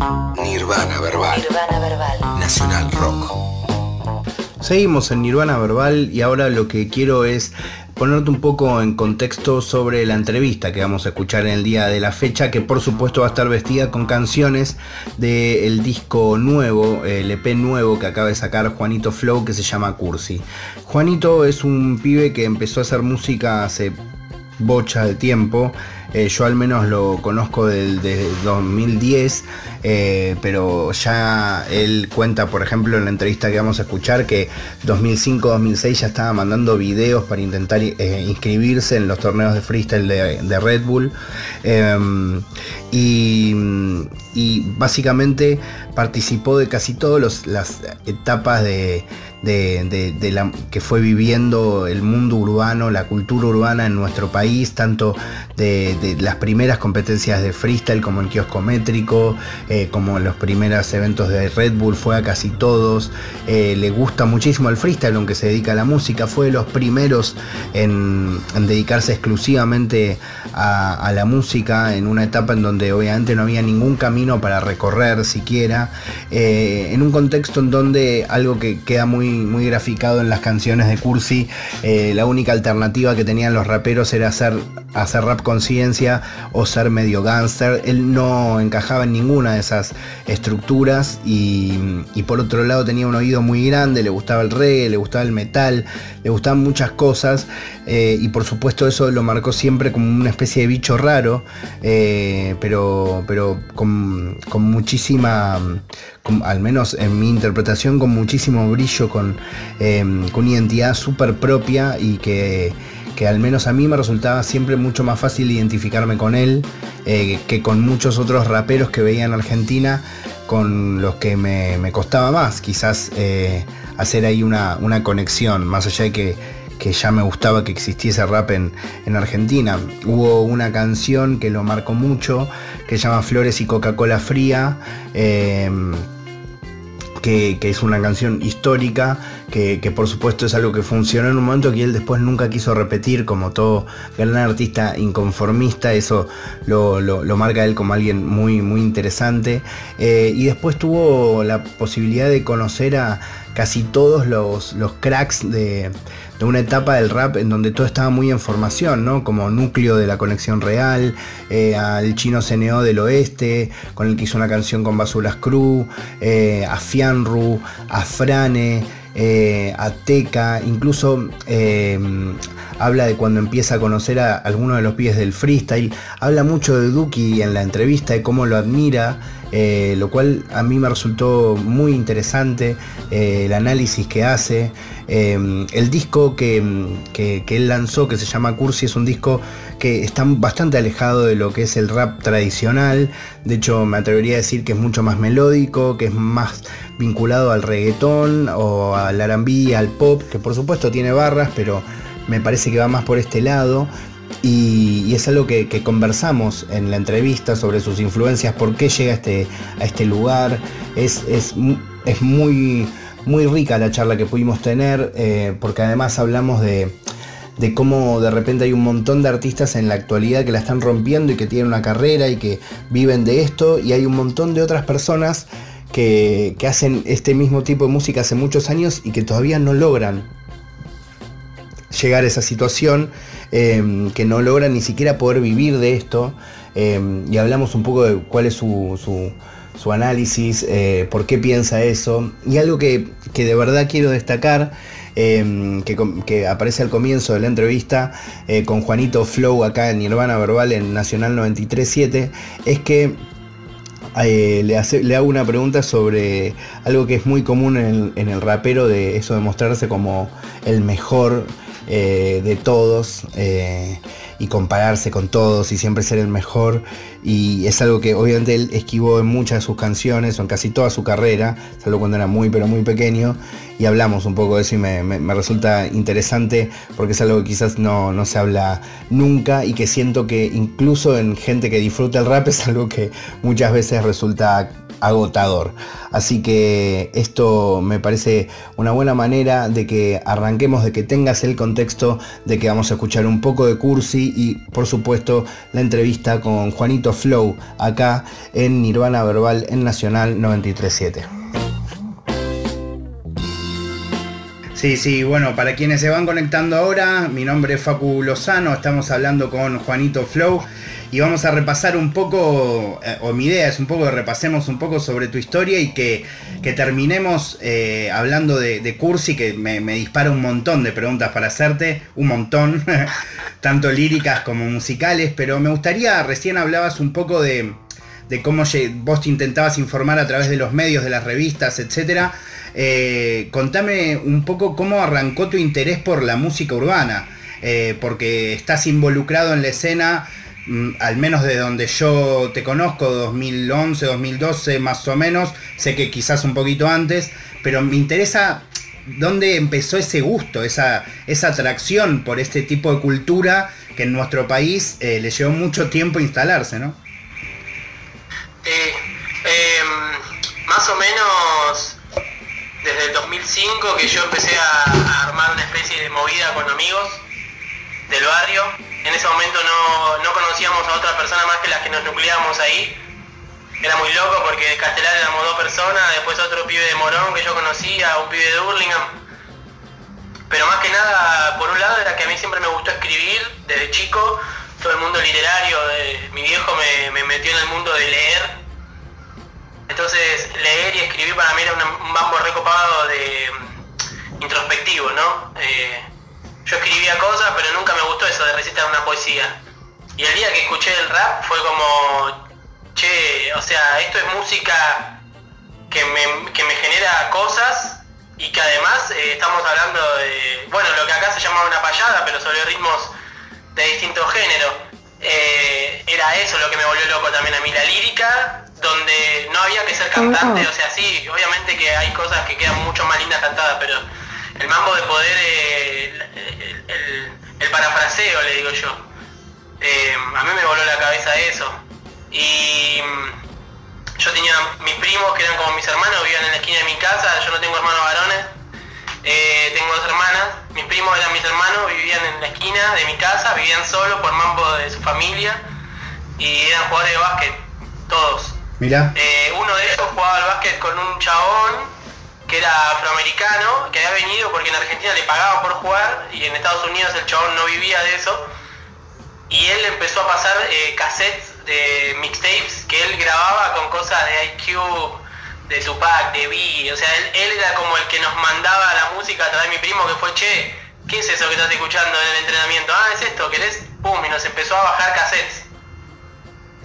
Nirvana Verbal. Nirvana Verbal. Nacional Rock. Seguimos en Nirvana Verbal y ahora lo que quiero es ponerte un poco en contexto sobre la entrevista que vamos a escuchar en el día de la fecha, que por supuesto va a estar vestida con canciones del disco nuevo, el EP nuevo que acaba de sacar Juanito Flow, que se llama Cursi. Juanito es un pibe que empezó a hacer música hace bocha de tiempo. Eh, yo al menos lo conozco desde 2010, eh, pero ya él cuenta, por ejemplo, en la entrevista que vamos a escuchar, que 2005-2006 ya estaba mandando videos para intentar eh, inscribirse en los torneos de freestyle de, Red Bull. Em, y, básicamente participó de casi todas las etapas de, de, la, que fue viviendo el mundo urbano, la cultura urbana en nuestro país, tanto de, las primeras competencias de freestyle como el kiosco métrico, eh, como los primeros eventos de Red Bull, fue a casi todos, eh, le gusta muchísimo el freestyle, aunque se dedica a la música, fue de los primeros en, dedicarse exclusivamente a, la música en una etapa en donde obviamente no había ningún camino para recorrer siquiera, eh, en un contexto en donde algo que queda muy muy, graficado en las canciones de Cursi. Eh, la única alternativa que tenían los raperos era hacer, hacer rap conciencia o ser medio gangster. Él no encajaba en ninguna de esas estructuras y, por otro lado tenía un oído muy grande, le gustaba el reggae, le gustaba el metal, le gustaban muchas cosas eh, y por supuesto eso lo marcó siempre como una especie de bicho raro, eh, pero, pero con, con muchísima al menos en mi interpretación, con muchísimo brillo, con, em, con una identidad súper propia y que, al menos a mí me resultaba siempre mucho más fácil identificarme con él eh, que con muchos otros raperos que veía en Argentina, con los que me, costaba más quizás eh, hacer ahí una, una conexión, más allá de que que ya me gustaba que existiese rap en, Argentina. Hubo una canción que lo marcó mucho, que se llama Flores y Coca-Cola Fría. Em, que, es una canción histórica, que, por supuesto es algo que funcionó en un momento que él después nunca quiso repetir, como todo gran artista inconformista, eso lo, marca él como alguien muy, muy interesante. Eh, y después tuvo la posibilidad de conocer a casi todos los, los cracks de, de una etapa del rap en donde todo estaba muy en formación, ¿no? Como núcleo de la conexión real, eh, al chino CNO del oeste, con el que hizo una canción con Basuras Crew, eh, a Fianru, a Frane, eh, incluso habla de cuando empieza a conocer a algunos de los pies del freestyle, habla mucho de Duki en la entrevista, de cómo lo admira. Eh, lo cual a mí me resultó muy interesante eh, el análisis que hace. Eh, el disco que, él lanzó, que se llama Cursi, es un disco que está bastante alejado de lo que es el rap tradicional. De hecho, me atrevería a decir que es mucho más melódico, que es más vinculado al reggaetón o al R&B, al pop, que por supuesto tiene barras, pero me parece que va más por este lado. Y, es algo que, conversamos en la entrevista sobre sus influencias, por qué llega a este, a este lugar. Es, es, muy, muy rica la charla que pudimos tener, eh, porque además hablamos de, cómo de repente hay un montón de artistas en la actualidad que la están rompiendo y que tienen una carrera y que viven de esto, y hay un montón de otras personas que, que hacen este mismo tipo de música hace muchos años y que todavía no logran llegar a esa situación Em, que no logra ni siquiera poder vivir de esto. Em, y hablamos un poco de cuál es su, su, análisis, eh, por qué piensa eso. Y algo que, de verdad quiero destacar, em, que, aparece al comienzo de la entrevista eh, con Juanito Flow acá en Nirvana Verbal en Nacional 937, es que eh, le, hace, le, hago una pregunta sobre algo que es muy común en en el rapero, de eso de mostrarse como el mejor eh, de todos eh, y compararse con todos y siempre ser el mejor. Y es algo que obviamente él esquivó en muchas de sus canciones, o en casi toda su carrera, salvo cuando era muy pero muy pequeño. Y hablamos un poco de eso y me, resulta interesante porque es algo que quizás no, no, se habla nunca y que siento que incluso en gente que disfruta el rap es algo que muchas veces resulta agotador. Así que esto me parece una buena manera de que arranquemos, de que tengas el contexto de que vamos a escuchar un poco de Cursi y por supuesto la entrevista con Juanito Flow acá en Nirvana Verbal en Nacional 937. Sí, sí, bueno, para quienes se van conectando ahora, mi nombre es Facu Lozano, estamos hablando con Juanito Flow y vamos a repasar un poco, eh, o mi idea es un poco que repasemos un poco sobre tu historia y que, terminemos eh, hablando de, Cursi, que me, dispara un montón de preguntas para hacerte, un montón, tanto líricas como musicales, pero me gustaría, recién hablabas un poco de, de cómo vos te intentabas informar a través de los medios, de las revistas, etcétera. Eh, contame un poco cómo arrancó tu interés por la música urbana, eh, porque estás involucrado en la escena, al menos de donde yo te conozco, 2011, 2012 más o menos, sé que quizás un poquito antes, pero me interesa dónde empezó ese gusto, esa, esa atracción por este tipo de cultura que en nuestro país eh, le llevó mucho tiempo instalarse, ¿no? Em, más o menos desde el 2005 que yo empecé a, armar una especie de movida con amigos del barrio. En ese momento no, conocíamos a otra persona más que las que nos nucleábamos ahí. Era muy loco porque de Castelar éramos dos personas, después otro pibe de Morón que yo conocía, un pibe de Burlingame. Pero más que nada, por un lado era que a mí siempre me gustó escribir desde chico, todo el mundo literario, mi viejo me, me metió en el mundo de leer entonces leer y escribir para mí era un bambo recopado de mm, introspectivo, ¿no? Eh, yo escribía cosas, pero nunca me gustó eso de recitar una poesía. Y el día que escuché el rap fue como, che, o sea, esto es música que me, genera cosas y que además eh, estamos hablando de, bueno, lo que acá se llamaba una payada, pero sobre ritmos de distintos géneros. Eh, era eso lo que me volvió loco también a mí, la lírica donde no había que ser cantante, o sea, sí, obviamente que hay cosas que quedan mucho más lindas cantadas, pero el mambo de poder, eh, el, parafraseo, le digo yo, eh, a mí me voló la cabeza eso. Y mm, yo tenía mis primos que eran como mis hermanos, vivían en la esquina de mi casa, yo no tengo hermanos varones, eh, tengo dos hermanas, mis primos eran mis hermanos, vivían en la esquina de mi casa, vivían solos por mambo de su familia y eran jugadores de básquet, todos. Eh, uno de ellos jugaba al básquet con un chabón que era afroamericano, que había venido porque en Argentina le pagaban por jugar y en Estados Unidos el chabón no vivía de eso. Y él empezó a pasar eh, cassettes de mixtapes que él grababa con cosas de IQ, de Tupac, de B. O sea, él, era como el que nos mandaba la música a través de mi primo que fue, che, ¿qué es eso que estás escuchando en el entrenamiento? Ah, es esto, ¿querés? Pum, y nos empezó a bajar cassettes.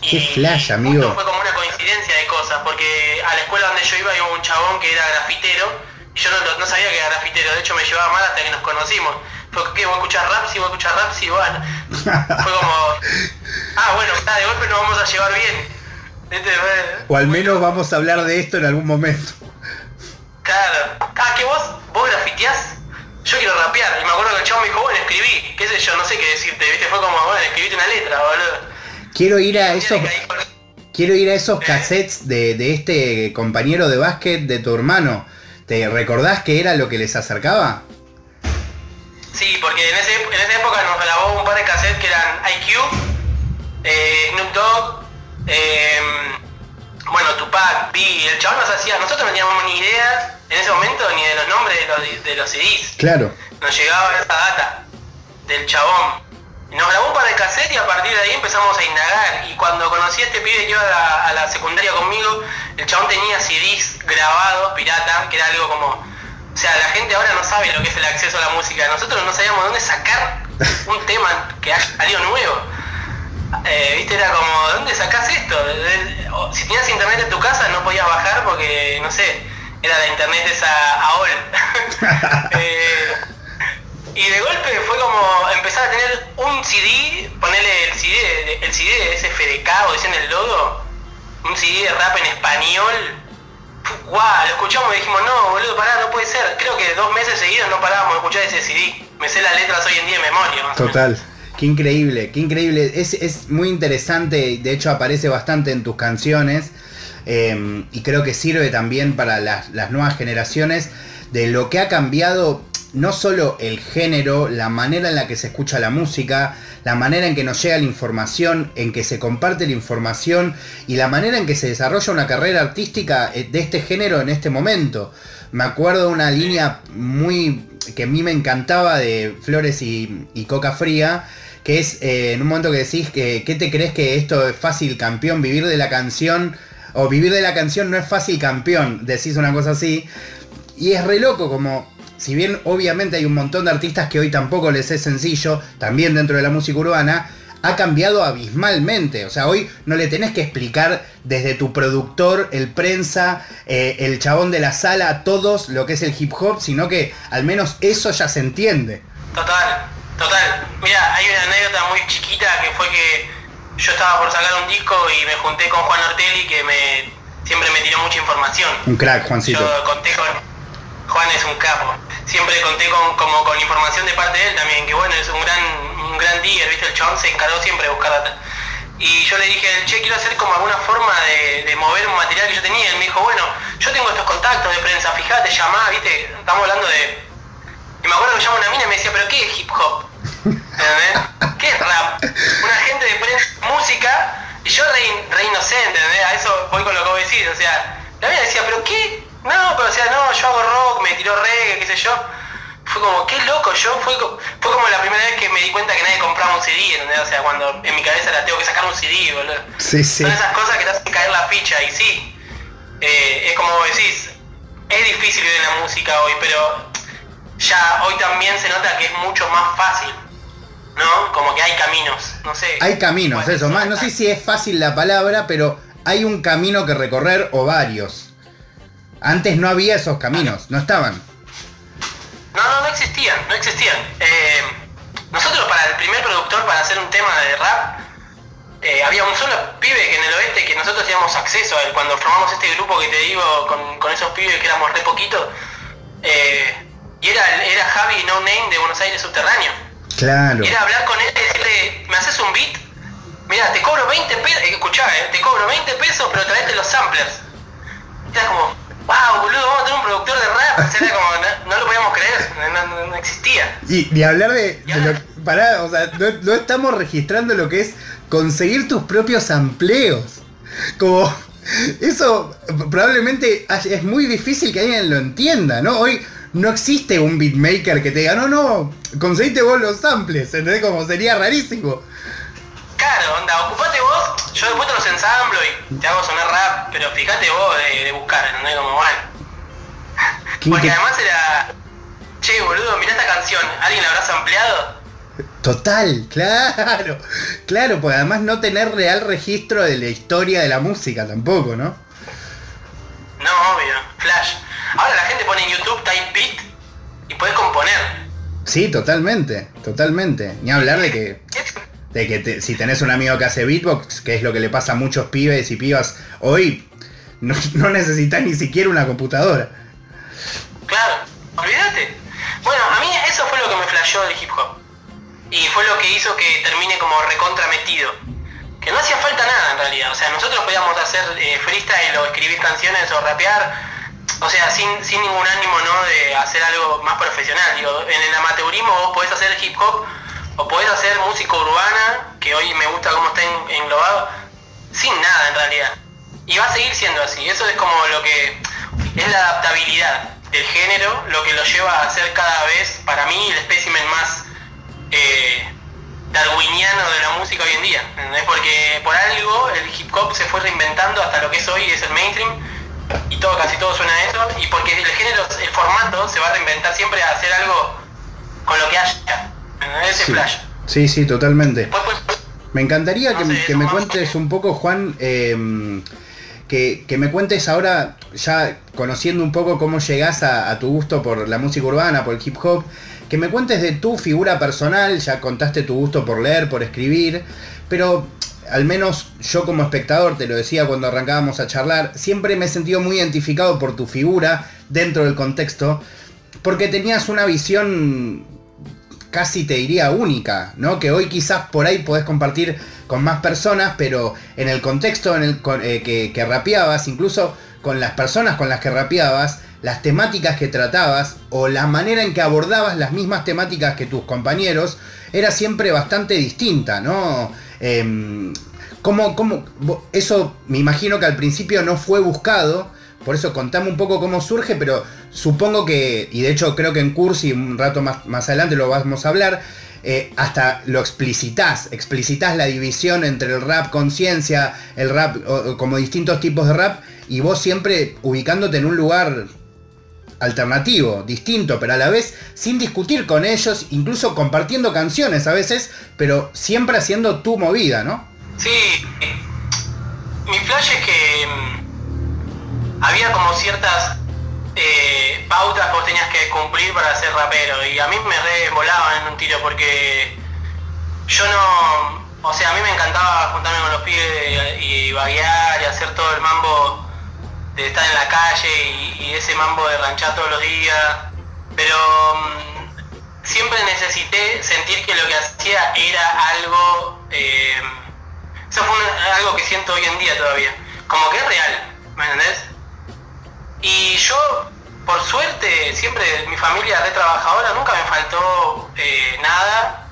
Qué flash, amigo. Fue como una coincidencia de cosas, porque a la escuela donde yo iba iba un chabón que era grafitero, y yo no, sabía que era grafitero, de hecho me llevaba mal hasta que nos conocimos. Fue que voy a escuchar rap, sí, voy a escuchar rap, sí, bueno. Fue como, ah, bueno, de golpe nos vamos a llevar bien. O al menos vamos a hablar de esto en algún momento. Claro. Ah, que vos, vos grafiteás. Yo quiero rapear. Y me acuerdo que el chabón me dijo, bueno, escribí. Qué sé yo, no sé qué decirte, ¿viste? Fue como, bueno, escribiste una letra, boludo. Quiero ir a esos. Quiero ir a esos cassettes de, este compañero de básquet de tu hermano. ¿Te recordás que era lo que les acercaba? Sí, porque en, esa época nos grabó un par de cassettes que eran IQ, eh, Snoop Dogg, em, bueno, Tupac, B, el chabón nos hacía, nosotros no teníamos ni idea en ese momento ni de los nombres de los, de los CDs. Claro. Nos llegaba esa data del chabón. Nos grabó un par de cassette y a partir de ahí empezamos a indagar. Y cuando conocí a este pibe que iba a la, secundaria conmigo, el chabón tenía CDs grabados, pirata, que era algo como... O sea, la gente ahora no sabe lo que es el acceso a la música. Nosotros no sabíamos dónde sacar un tema que haya salido nuevo. Eh, ¿Viste? Era como, ¿dónde sacás esto? Si tenías internet en tu casa no podías bajar porque, no sé, era la internet esa AOL. eh, y de golpe fue como empezar a tener un CD, ponerle el CD, el CD de ese FDK o dicen el logo, un CD de rap en español. Guau, lo escuchamos y dijimos, no, boludo, pará, no puede ser. Creo que dos meses seguidos no parábamos de escuchar ese CD. Me sé las letras hoy en día de memoria. Total. Qué increíble, qué increíble. Es, es muy interesante, de hecho aparece bastante en tus canciones. em, y creo que sirve también para las, las nuevas generaciones de lo que ha cambiado no solo el género, la manera en la que se escucha la música, la manera en que nos llega la información, en que se comparte la información y la manera en que se desarrolla una carrera artística eh, de este género en este momento. Me acuerdo de una línea muy que a mí me encantaba de Flores y, Coca Fría, que es eh, en un momento que decís que ¿qué te crees que esto es fácil campeón? Vivir de la canción, o vivir de la canción no es fácil campeón, decís una cosa así. Y es re loco como si bien obviamente hay un montón de artistas que hoy tampoco les es sencillo, también dentro de la música urbana, ha cambiado abismalmente. O sea, hoy no le tenés que explicar desde tu productor, el prensa, eh, el chabón de la sala, a todos lo que es el hip hop, sino que al menos eso ya se entiende. Total, total. Mira, hay una anécdota muy chiquita que fue que yo estaba por sacar un disco y me junté con Juan Ortelli que me siempre me tiró mucha información. Un crack, Juancito. Yo conté con Juan es un capo. Siempre conté con, como con información de parte de él también, que bueno, es un gran, un gran digger, ¿viste? El chabón se encargó siempre de buscar data. Y yo le dije, che, quiero hacer como alguna forma de, mover un material que yo tenía. Él me dijo, bueno, yo tengo estos contactos de prensa, fíjate, llamá, ¿viste? Estamos hablando de... Y me acuerdo que llama una mina y me decía, pero ¿qué es hip hop? ¿Entendés? ¿Qué es rap? Una gente de prensa, música, y yo re, inocente, ¿entendés? A eso voy con lo que vos decís, o sea, la mina decía, pero ¿qué? No, pero o sea, no, yo hago rock, me tiró reggae, qué sé yo. Fue como, qué loco, yo fue, fue como la primera vez que me di cuenta que nadie compraba un CD, ¿entendés? O sea, cuando en mi cabeza la tengo que sacar un CD, boludo. Sí, sí. Son esas cosas que te hacen caer la ficha, y sí, eh, es como decís, es difícil vivir en la música hoy, pero ya hoy también se nota que es mucho más fácil. ¿No? Como que hay caminos, no sé. Hay caminos, eso, más, no sé si es fácil la palabra, pero hay un camino que recorrer o varios. Antes no había esos caminos, no estaban. No, no, no existían, no existían. Eh, nosotros para el primer productor para hacer un tema de rap, eh, había un solo pibe que en el oeste que nosotros teníamos acceso a él. Cuando formamos este grupo que te digo con, esos pibes que éramos re poquito, eh, y era, era Javi No Name de Buenos Aires Subterráneo. Claro. Y era hablar con él y decirle, ¿me haces un beat? Mira, te cobro 20 pesos, escuchá, te cobro 20 pesos, pero traete los samplers. Era como, wow, boludo, vamos a tener un productor de rap. Era como, no, lo podíamos creer, no, existía. Y ni hablar de, lo, pará, o sea, no, estamos registrando lo que es conseguir tus propios empleos. Como, eso probablemente es muy difícil que alguien lo entienda, ¿no? Hoy no existe un beatmaker que te diga, no, no, conseguiste vos los samples, ¿entendés? Como sería rarísimo. Claro, onda, ocupate vos, yo después te los ensamblo y te hago sonar rap, pero fíjate vos de, buscar, ¿entendés? Como mal. Porque además era, che, boludo, mirá esta canción, ¿alguien la habrá ampliado? Total, claro, claro, pues además no tener real registro de la historia de la música tampoco, ¿no? No, obvio, flash. Ahora la gente pone en YouTube type beat y puedes componer. Sí, totalmente, totalmente. Ni hablar de que de que si tenés un amigo que hace beatbox, que es lo que le pasa a muchos pibes y pibas hoy, no, no necesitas ni siquiera una computadora. Claro, olvídate. Bueno, a mí eso fue lo que me flasheó del hip hop. Y fue lo que hizo que termine como recontrametido. Que no hacía falta nada en realidad. O sea, nosotros podíamos hacer eh, freestyle o escribir canciones o rapear. O sea, sin, sin ningún ánimo ¿no? de hacer algo más profesional. Digo, en el amateurismo vos podés hacer hip hop o podés hacer música urbana, que hoy me gusta cómo está englobado, sin nada en realidad. Y va a seguir siendo así. Eso es como lo que es la adaptabilidad del género, lo que lo lleva a ser cada vez, para mí, el espécimen más eh, darwiniano de la música hoy en día. ¿entendés? Porque por algo el hip hop se fue reinventando hasta lo que es hoy, es el mainstream, y todo, casi todo suena a eso, y porque el género, el formato se va a reinventar siempre a hacer algo con lo que haya. Ese sí. Sí, totalmente. Me encantaría que, me cuentes un poco, Juan, em, que, me cuentes ahora, ya conociendo un poco cómo llegás a, tu gusto por la música urbana, por el hip hop, que me cuentes de tu figura personal, ya contaste tu gusto por leer, por escribir, pero al menos yo como espectador, te lo decía cuando arrancábamos a charlar, siempre me he sentido muy identificado por tu figura dentro del contexto, porque tenías una visión casi te diría única, ¿no? Que hoy quizás por ahí podés compartir con más personas, pero en el contexto en el eh, que, rapeabas, incluso con las personas con las que rapeabas, las temáticas que tratabas o la manera en que abordabas las mismas temáticas que tus compañeros era siempre bastante distinta, ¿no? Eh, ¿cómo, cómo, eso me imagino que al principio no fue buscado, por eso contame un poco cómo surge, pero supongo que, y de hecho creo que en Cursi un rato más, más adelante lo vamos a hablar, eh, hasta lo explicitas, explicitas la división entre el rap conciencia, el rap como distintos tipos de rap, y vos siempre ubicándote en un lugar alternativo, distinto, pero a la vez sin discutir con ellos, incluso compartiendo canciones a veces, pero siempre haciendo tu movida, ¿no? Sí, mi flash es que mm, había como ciertas eh, pautas que vos tenías que cumplir para ser rapero y a mí me re volaban en un tiro porque yo no, o sea, a mí me encantaba juntarme con los pibes y, y y hacer todo el mambo de estar en la calle y, ese mambo de ranchar todos los días, pero mm, siempre necesité sentir que lo que hacía era algo, eh, eso fue algo que siento hoy en día todavía, como que es real, ¿me entendés? Y yo, por suerte, siempre mi familia re trabajadora, nunca me faltó eh, nada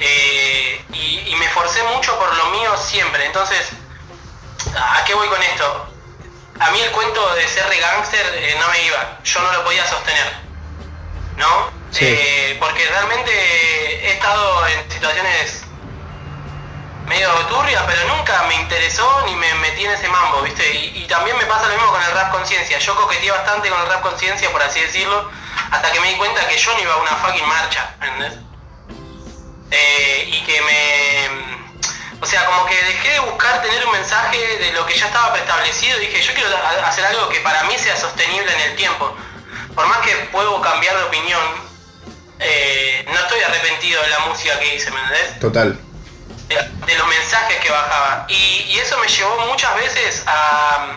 eh, y, y me esforcé mucho por lo mío siempre, entonces, ¿a qué voy con esto? a mí el cuento de ser de gángster eh, no me iba, yo no lo podía sostener, ¿no? Eh, porque realmente he estado en situaciones medio turbias, pero nunca me interesó ni me metí en ese mambo, ¿viste? Y, también me pasa lo mismo con el rap conciencia. Yo coqueteé bastante con el rap conciencia, por así decirlo, hasta que me di cuenta que yo no iba a una fucking marcha, ¿entendés? Eh, y que me o sea, como que dejé de buscar tener un mensaje de lo que ya estaba preestablecido. Dije, yo quiero hacer algo que para mí sea sostenible en el tiempo. Por más que puedo cambiar de opinión, eh, no estoy arrepentido de la música que hice, ¿me entendés? Total. De, los mensajes que bajaba. Y, eso me llevó muchas veces a,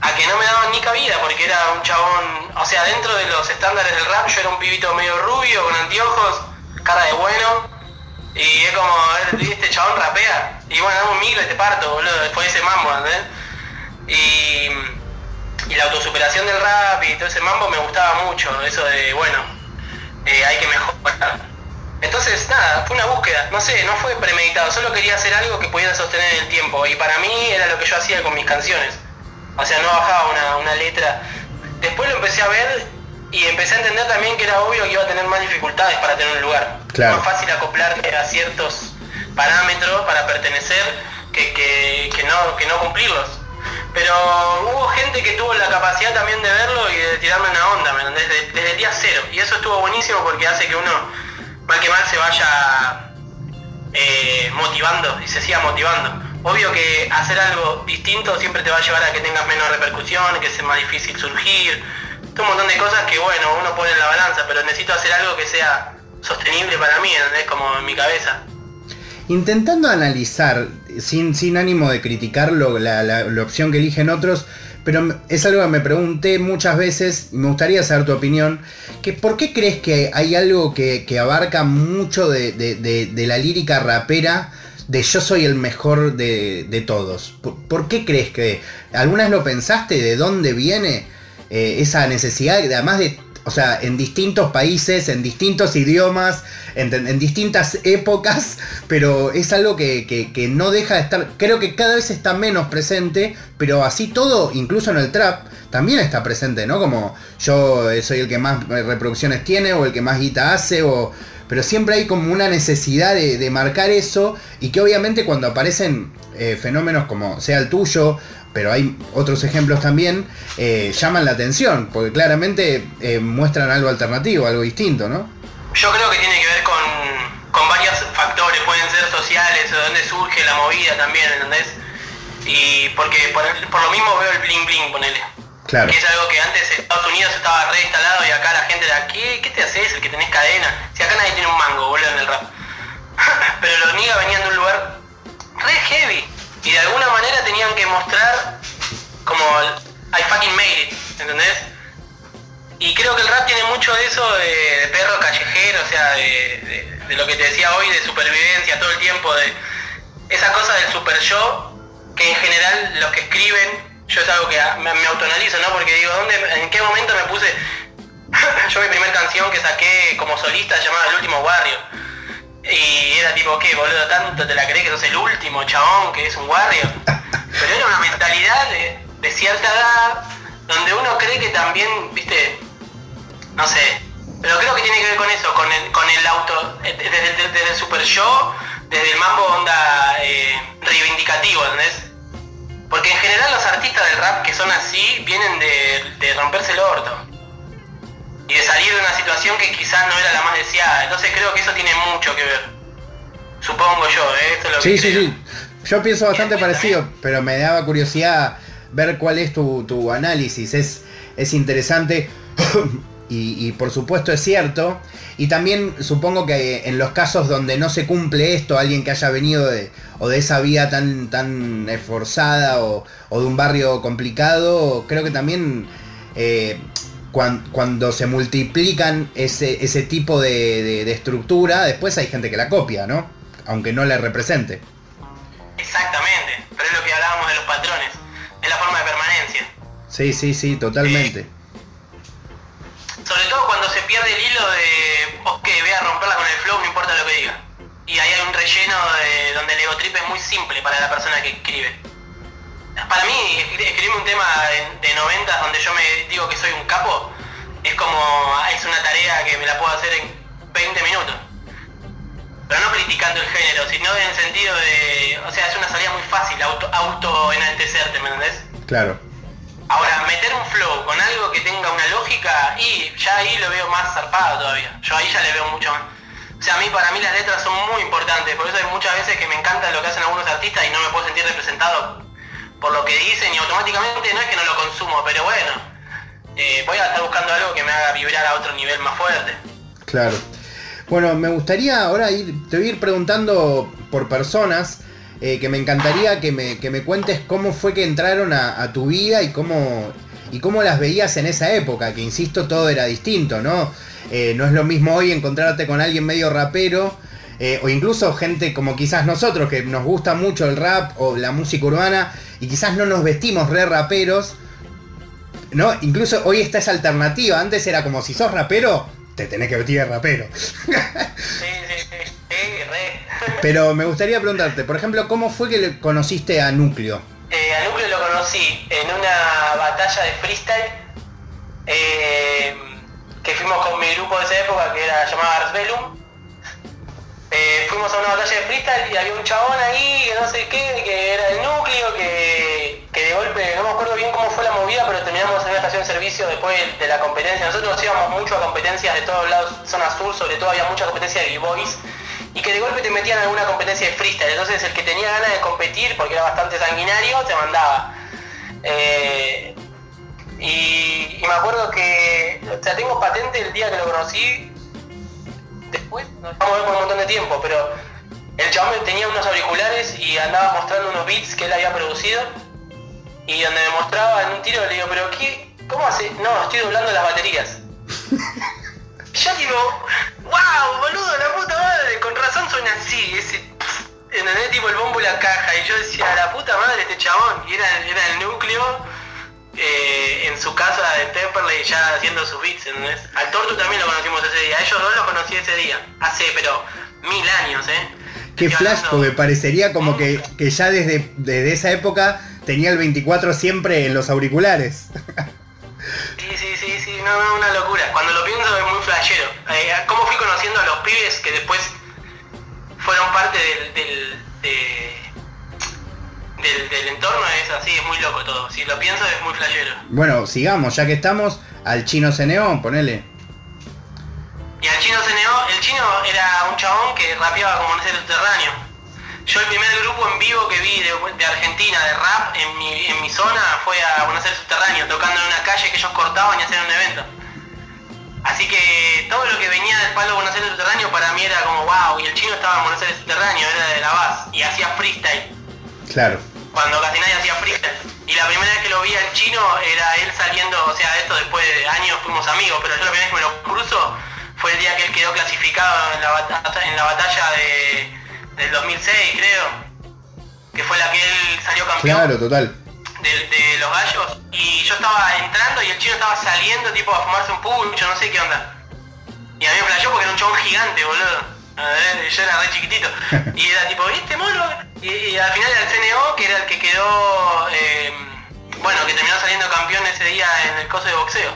a que no me daban ni cabida, porque era un chabón, o sea, dentro de los estándares del rap yo era un pibito medio rubio, con anteojos, cara de bueno, y es como, este chabón rapea. Y bueno, dame un micro y te parto, boludo, después de ese mambo, ¿entendés? Y, y la autosuperación del rap y todo ese mambo me gustaba mucho, eso de, bueno, eh, hay que mejorar. Entonces, nada, fue una búsqueda, no sé, no fue premeditado, solo quería hacer algo que pudiera sostener el tiempo. Y para mí era lo que yo hacía con mis canciones. O sea, no bajaba una, una letra. Después lo empecé a ver y empecé a entender también que era obvio que iba a tener más dificultades para tener un lugar. Claro. Más fácil acoplarme a ciertos parámetros para pertenecer que, no, que no cumplirlos. Pero hubo gente que tuvo la capacidad también de verlo y de tirarme una onda, Desde, desde el día cero. Y eso estuvo buenísimo porque hace que uno, mal que mal, se vaya eh, motivando y se siga motivando. Obvio que hacer algo distinto siempre te va a llevar a que tengas menos repercusión, que sea más difícil surgir, un montón de cosas que, bueno, uno pone en la balanza, pero necesito hacer algo que sea sostenible para mí, es Como en mi cabeza. Intentando analizar, sin, sin ánimo de criticarlo, la, la, opción que eligen otros, pero es algo que me pregunté muchas veces, me gustaría saber tu opinión, que ¿por qué crees que hay algo que, abarca mucho de, la lírica rapera? de yo soy el mejor de, todos. ¿Por, ¿Por, qué crees que? ¿Alguna vez lo pensaste? ¿De dónde viene? Eh, esa necesidad, además de, o sea, en distintos países, en distintos idiomas, en, distintas épocas, pero es algo que, no deja de estar, creo que cada vez está menos presente, pero así todo, incluso en el trap, también está presente, ¿no? Como yo eh, soy el que más reproducciones tiene o el que más guita hace o pero siempre hay como una necesidad de, marcar eso y que obviamente cuando aparecen eh, fenómenos como sea el tuyo pero hay otros ejemplos también, eh, llaman la atención, porque claramente eh, muestran algo alternativo, algo distinto, ¿no? Yo creo que tiene que ver con, varios factores, pueden ser sociales, de dónde surge la movida también, ¿entendés? Y porque por, lo mismo veo el bling bling, ponele. Claro. Que es algo que antes en Estados Unidos estaba reinstalado y acá la gente era, ¿qué, ¿qué te haces? El que tenés cadena. Si acá nadie tiene un mango, boludo, en el rap. Pero los niggas venían de un lugar re heavy y de alguna manera tenían que mostrar como I fucking made it, ¿entendés? Y creo que el rap tiene mucho de eso de, perro callejero, o sea, de, lo que te decía hoy, de supervivencia todo el tiempo, de esa cosa del super yo, que en general los que escriben, yo es algo que me, autonalizo, ¿no? Porque digo, ¿dónde, ¿en qué momento me puse... yo mi primera canción que saqué como solista llamaba El Último Barrio. Y era tipo, ¿qué, boludo? ¿Tanto te la crees que sos el último chabón que es un barrio? Pero era una mentalidad de, de cierta edad donde uno cree que también, viste, no sé, pero creo que tiene que ver con eso, con el, con el auto, eh, desde, el super yo, desde el mambo onda eh, reivindicativo, ¿entendés? Porque en general los artistas del rap que son así vienen de, romperse el orto. Y de salir de una situación que quizás no era la más deseada. Entonces creo que eso tiene mucho que ver. Supongo yo, ¿eh? Esto es lo sí, sí, sí. Yo pienso bastante parecido, pero me daba curiosidad ver cuál es tu, tu análisis. Es, es interesante. y, por supuesto es cierto. Y también supongo que en los casos donde no se cumple esto, alguien que haya venido de, o de esa vía tan, tan esforzada o, de un barrio complicado, creo que también eh, cuando, se multiplican ese, ese tipo de, estructura, después hay gente que la copia, ¿no? Aunque no la represente. Exactamente, pero es lo que hablábamos de los patrones, es la forma de permanencia. Sí, sí, sí, totalmente. Sobre todo cuando se pierde el hilo de, ok, voy a romperla con el flow, no importa lo que diga. Y ahí hay un relleno de, donde el ego trip es muy simple para la persona que escribe. Para mí, escribirme un tema de, 90 donde yo me digo que soy un capo, es como, es una tarea que me la puedo hacer en 20 minutos. Pero no criticando el género, sino en el sentido de, o sea, es una salida muy fácil, auto, auto enaltecerte, ¿me entendés? Claro. Ahora, meter un flow con algo que tenga una lógica, y ya ahí lo veo más zarpado todavía. Yo ahí ya le veo mucho más. O sea, a mí, para mí las letras son muy importantes, por eso hay muchas veces que me encanta lo que hacen algunos artistas y no me puedo sentir representado por lo que dicen y automáticamente no es que no lo consumo, pero bueno, eh, voy a estar buscando algo que me haga vibrar a otro nivel más fuerte. Claro. Bueno, me gustaría ahora ir, te voy a ir preguntando por personas eh, que me encantaría que me, que me, cuentes cómo fue que entraron a, tu vida y cómo, y cómo las veías en esa época, que insisto, todo era distinto, ¿no? Eh, no es lo mismo hoy encontrarte con alguien medio rapero, eh, o incluso gente como quizás nosotros, que nos gusta mucho el rap o la música urbana, y quizás no nos vestimos re raperos, ¿no? Incluso hoy está esa alternativa, antes era como si sos rapero, te tenés que vestir de rapero. Pero me gustaría preguntarte, por ejemplo, ¿cómo fue que le conociste a Núcleo? Eh, a Núcleo lo conocí en una batalla de freestyle eh, que fuimos con mi grupo de esa época que era llamado Arsbellum. Eh, fuimos a una batalla de freestyle y había un chabón ahí que no sé qué, que era el núcleo, que, que de golpe, no me acuerdo bien cómo fue la movida, pero terminamos en una estación de servicio después de la competencia. Nosotros íbamos mucho a competencias de todos lados, zona sur, sobre todo había mucha competencia de b-boys y que de golpe te metían en alguna competencia de freestyle. Entonces el que tenía ganas de competir, porque era bastante sanguinario, te mandaba. Eh, y, me acuerdo que, o sea, tengo patente el día que lo conocí, vamos a ver por un montón de tiempo, pero el chabón tenía unos auriculares y andaba mostrando unos beats que él había producido y donde me mostraba en un tiro le digo, pero ¿qué? ¿Cómo hace? No, estoy doblando las baterías. Yo digo, wow, boludo, la puta madre, con razón suena así, ese, ¿entendés? Tipo el bombo y la caja, y yo decía, la puta madre este chabón, y era, era el núcleo eh, en su casa de Temperley ya haciendo sus beats, ¿entendés? Al Tortu también lo conocimos ese día, ellos dos lo conocí ese día, hace pero mil años, ¿eh? Qué flash, porque parecería como que, que ya desde, desde esa época tenía el 24 siempre en los auriculares. Sí, sí, sí, sí, no, no, una locura. Cuando lo pienso es muy flashero. Eh, ¿Cómo fui conociendo a los pibes que después fueron parte del, del, del, entorno? Es así, es muy loco todo. Si lo pienso es muy flashero. Bueno, sigamos, ya que estamos, al chino Ceneón, ponele. Y al chino Ceneón, el chino era un chabón que rapeaba como en el subterráneo yo el primer grupo en vivo que vi de, Argentina, de rap, en mi, en mi, zona, fue a Buenos Aires Subterráneo, tocando en una calle que ellos cortaban y hacían un evento. Así que todo lo que venía del palo de Buenos Aires Subterráneo para mí era como wow, y el chino estaba en Buenos Aires Subterráneo, era de la base, y hacía freestyle. Claro. Cuando casi nadie hacía freestyle. Y la primera vez que lo vi al chino era él saliendo, o sea, esto después de años fuimos amigos, pero yo la primera vez que me lo cruzo fue el día que él quedó clasificado en la, batalla, en la batalla de, del 2006, creo, que fue la que él salió campeón. Claro, total. De, los gallos. Y yo estaba entrando y el chino estaba saliendo tipo a fumarse un pucho, no sé qué onda. Y a mí me flasheó porque era un chabón gigante, boludo. Yo era re chiquitito. Y era tipo, ¿viste mono? Y, al final era el CNO, que era el que quedó, eh, bueno, que terminó saliendo campeón ese día en el coso de boxeo.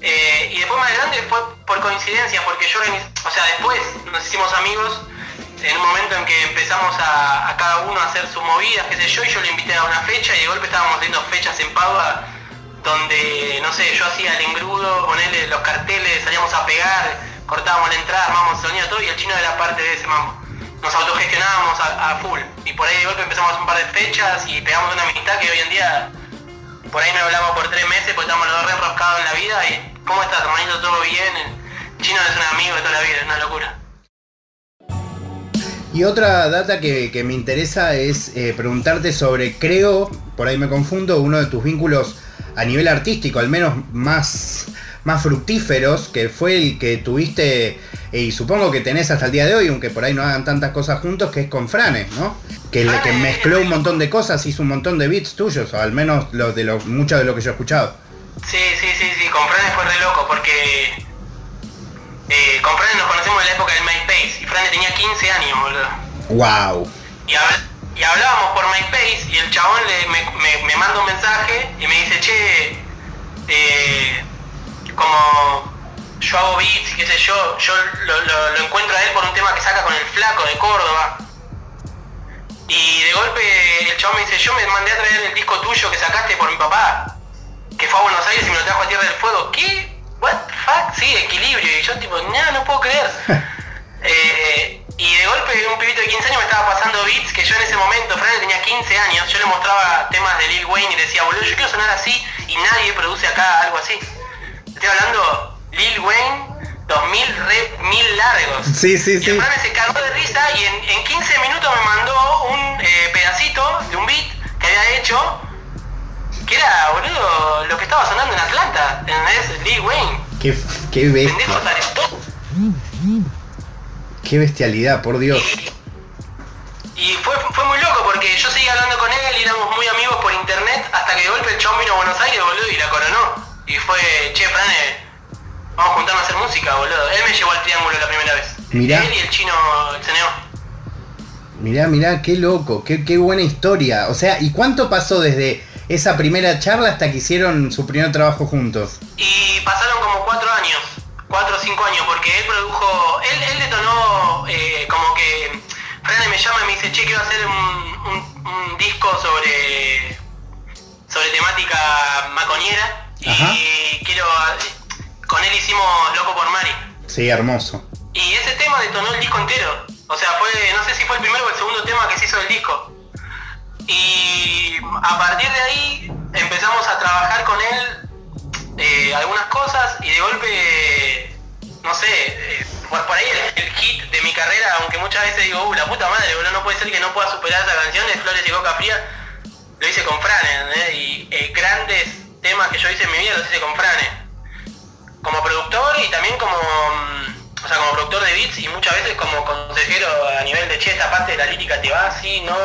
Eh, y después más grande fue por coincidencia, porque yo, o sea, después nos hicimos amigos en un momento en que empezamos a, cada uno a hacer sus movidas, qué sé yo, y yo le invité a una fecha y de golpe estábamos haciendo fechas en Padua donde, no sé, yo hacía el engrudo, ponerle los carteles, salíamos a pegar, cortábamos la entrada, armábamos el sonido, todo, y el chino era parte de ese mambo nos autogestionábamos a, full. Y por ahí de golpe empezamos un par de fechas y pegamos una amistad que hoy en día por ahí no hablamos por tres meses porque estamos los dos re enroscados en la vida y ¿cómo estás hermanito? ¿Todo bien? El chino es un amigo de toda la vida, es una locura. Y otra data que, me interesa es eh, preguntarte sobre, creo, por ahí me confundo, uno de tus vínculos a nivel artístico, al menos más más fructíferos, que fue el que tuviste y supongo que tenés hasta el día de hoy, aunque por ahí no hagan tantas cosas juntos, que es con Franes, ¿no? Que, le, que mezcló un montón de cosas, hizo un montón de beats tuyos, o al menos lo, de lo, mucho de lo que yo he escuchado. Sí, sí, sí, sí, con Franes fue re loco, porque eh, con Franes nos conocemos en la época del MySpace, y Franes tenía 15 años, boludo. Wow. Y, hablábamos por MySpace, y el chabón le, me, me, manda un mensaje y me dice, che, eh, como yo hago beats, qué sé yo, yo lo, encuentro a él por un tema que saca con el flaco de Córdoba. Y de golpe el chavo me dice, yo me mandé a traer el disco tuyo que sacaste por mi papá, que fue a Buenos Aires y me lo trajo a Tierra del Fuego. ¿Qué? What the fuck? Sí, equilibrio. Y yo tipo, no, no puedo creer. Eh, y de golpe un pibito de 15 años me estaba pasando beats que yo en ese momento, Fran tenía 15 años, yo le mostraba temas de Lil Wayne y decía, boludo, yo quiero sonar así y nadie produce acá algo así estoy hablando Lil Wayne, 2000 re, mil largos. Sí, sí, sí. Y el se cagó de risa y en, 15 minutos me mandó un eh, pedacito de un beat que había hecho, que era, boludo, lo que estaba sonando en Atlanta, ¿entendés? Lil Wayne. Qué, qué bestia. Qué bestialidad, por Dios. Y, fue, fue muy loco porque yo seguía hablando con él y éramos muy amigos por internet hasta que de golpe el chabón vino a Buenos Aires, boludo, y la coronó. Y fue, che, Frane, vamos a juntarnos a hacer música, boludo. Él me llevó al triángulo la primera vez. Mirá. Él y el chino, el CNO. Mirá, mirá, qué loco, qué, qué buena historia. O sea, ¿y cuánto pasó desde esa primera charla hasta que hicieron su primer trabajo juntos? Y pasaron como cuatro años, cuatro o cinco años, porque él produjo, él, él detonó eh, como que Frane me llama y me dice, che, quiero hacer un, un disco sobre, sobre temática y quiero. Con él hicimos Loco por Mari. Sí, hermoso. Y ese tema detonó el disco entero. O sea, fue, no sé si fue el primero o el segundo tema que se hizo del disco. Y a partir de ahí empezamos a trabajar con él eh, algunas cosas y de golpe, no sé, eh, por, ahí el, hit de mi carrera, aunque muchas veces digo, uh, la puta madre, boludo, no puede ser que no pueda superar esa canción de Flores y Coca Fría, lo hice con Fran, Y eh, grandes temas que yo hice en mi vida los hice con Frane. Como productor y también como, mm, o sea, como productor de beats y muchas veces como consejero a nivel de, che, esta parte de la lírica te va así, ¿no?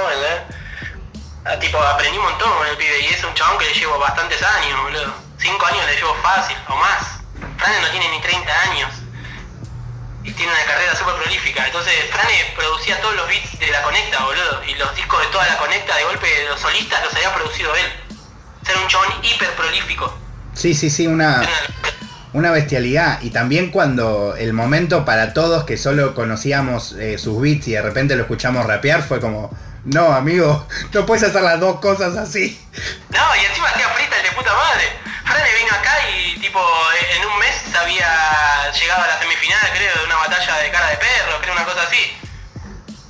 Ah, tipo, aprendí un montón con el pibe y es un chabón que le llevo bastantes años, boludo. Cinco años le llevo fácil, o más. Frane no tiene ni 30 años. Y tiene una carrera súper prolífica. Entonces, Frane producía todos los beats de la Conecta, boludo. Y los discos de toda la Conecta, de golpe, los solistas los había producido él ser un chabón hiper prolífico. Sí, sí, sí, una, una bestialidad. Y también cuando el momento para todos que solo conocíamos eh, sus beats y de repente lo escuchamos rapear fue como, no, amigo, no puedes hacer las dos cosas así. No, y encima hacía el de puta madre. Frane vino acá y tipo en un mes había llegado a la semifinal, creo, de una batalla de cara de perro, creo, una cosa así.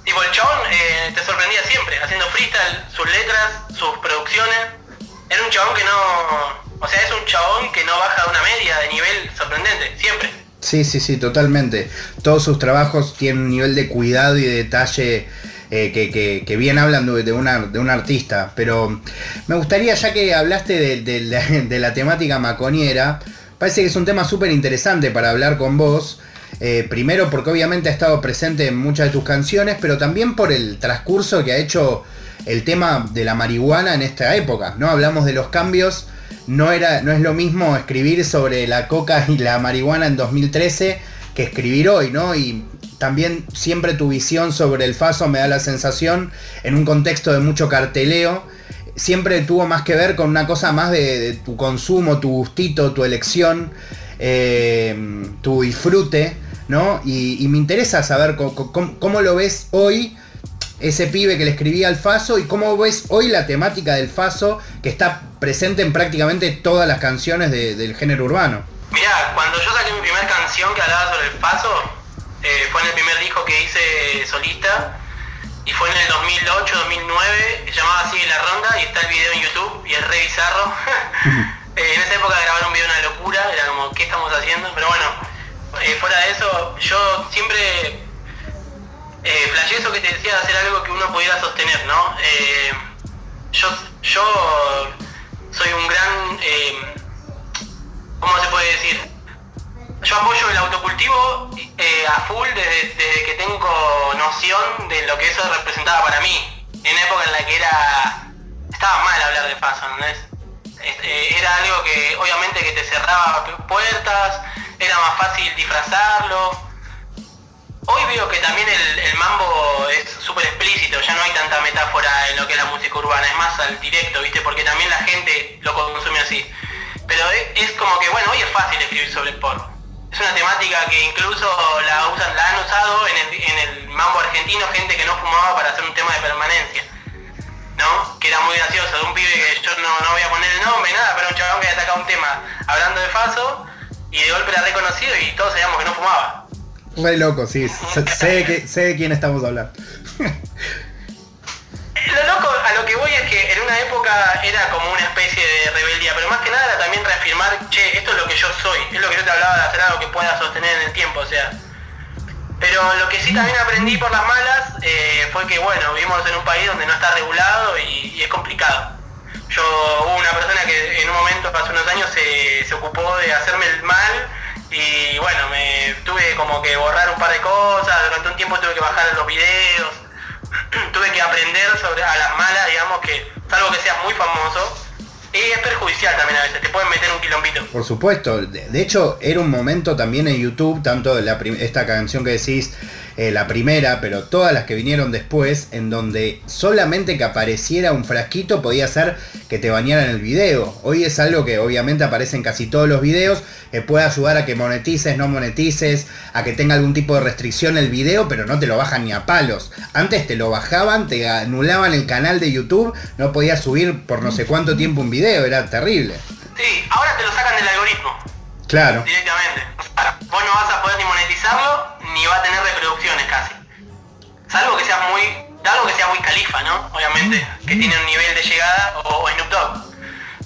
Tipo, el chabón eh, te sorprendía siempre, haciendo freestyle, sus letras, sus producciones. Era un chabón que no. O sea, es un chabón que no baja de una media de nivel sorprendente, siempre. Sí, sí, sí, totalmente. Todos sus trabajos tienen un nivel de cuidado y de detalle que, que, bien hablan de, de, un artista. Pero me gustaría, ya que hablaste de, la temática maconiera, parece que es un tema súper interesante para hablar con vos. Eh, primero porque obviamente ha estado presente en muchas de tus canciones, pero también por el transcurso que ha hecho el tema de la marihuana en esta época. ¿no? Hablamos de los cambios. No, era, no es lo mismo escribir sobre la coca y la marihuana en 2013 que escribir hoy, ¿no? Y también siempre tu visión sobre el Faso me da la sensación, en un contexto de mucho carteleo, siempre tuvo más que ver con una cosa más de, tu consumo, tu gustito, tu elección, eh, tu disfrute, ¿no? Y, me interesa saber cómo, lo ves hoy ese pibe que le escribía al Faso y cómo ves hoy la temática del Faso que está presente en prácticamente todas las canciones del género urbano. Mira, cuando yo saqué mi primera canción que hablaba sobre el Faso, eh, fue en el primer disco que hice solista y fue en el 2008-2009, se llamaba así La Ronda y está el video en YouTube y es re bizarro. Eh, en esa época grabar un video una locura, era como, ¿qué estamos haciendo? Pero bueno, eh, fuera de eso, yo siempre eh, eso que te decía de hacer algo que uno pudiera sostener, ¿no? yo, yo soy un gran, ¿cómo se puede decir? Yo apoyo el autocultivo eh, a full desde, que tengo noción de lo que eso representaba para mí. En época en la que era. estaba mal hablar de paso, ¿entendés? Eh, era algo que obviamente que te cerraba puertas, era más fácil disfrazarlo. Hoy veo que también el, mambo es súper explícito, ya no hay tanta metáfora en lo que es la música urbana, es más al directo, ¿viste? Porque también la gente lo consume así. Pero es, es como que, bueno, hoy es fácil escribir sobre el porno es una temática que incluso la usan, la han usado en el, mambo argentino gente que no fumaba para hacer un tema de permanencia. ¿No? Que era muy gracioso, de un pibe que yo no, voy a poner el nombre, nada, pero un chabón que había sacado un tema hablando de Faso y de golpe era reconocido y todos sabíamos que no fumaba. Re loco, sí. sé, que, sé de quién estamos hablando. Lo loco a lo que voy es que en una época era como una especie de rebeldía, pero más que nada era también reafirmar, che, esto es lo que yo soy, es lo que yo te hablaba de hacer algo que pueda sostener en el tiempo, o sea. Pero lo que sí también aprendí por las malas eh, fue que, bueno, vivimos en un país donde no está regulado y, es complicado. Yo hubo una persona que en un momento, hace unos años, se, se ocupó de hacerme el mal y bueno, me tuve como que borrar un par de cosas, durante un tiempo tuve que bajar los videos tuve que aprender sobre a las malas, digamos que salvo que seas muy famoso, y es perjudicial también a veces, te pueden meter un quilombito. Por supuesto, de, hecho era un momento también en YouTube, tanto la esta canción que decís, eh, la primera, pero todas las que vinieron después, en donde solamente que apareciera un frasquito podía hacer que te bañaran el video. Hoy es algo que obviamente aparece en casi todos los videos, que puede ayudar a que monetices, no monetices, a que tenga algún tipo de restricción el video, pero no te lo bajan ni a palos. Antes te lo bajaban, te anulaban el canal de YouTube, no podías subir por no sé cuánto tiempo un video, era terrible. Sí, ahora te lo sacan del algoritmo. Claro. Directamente. Vos no vas a poder ni monetizarlo ni va a tener reproducciones casi. Salvo que sea muy, algo que sea muy califa, ¿no? Obviamente, que tiene un nivel de llegada o, Snoop Dogg.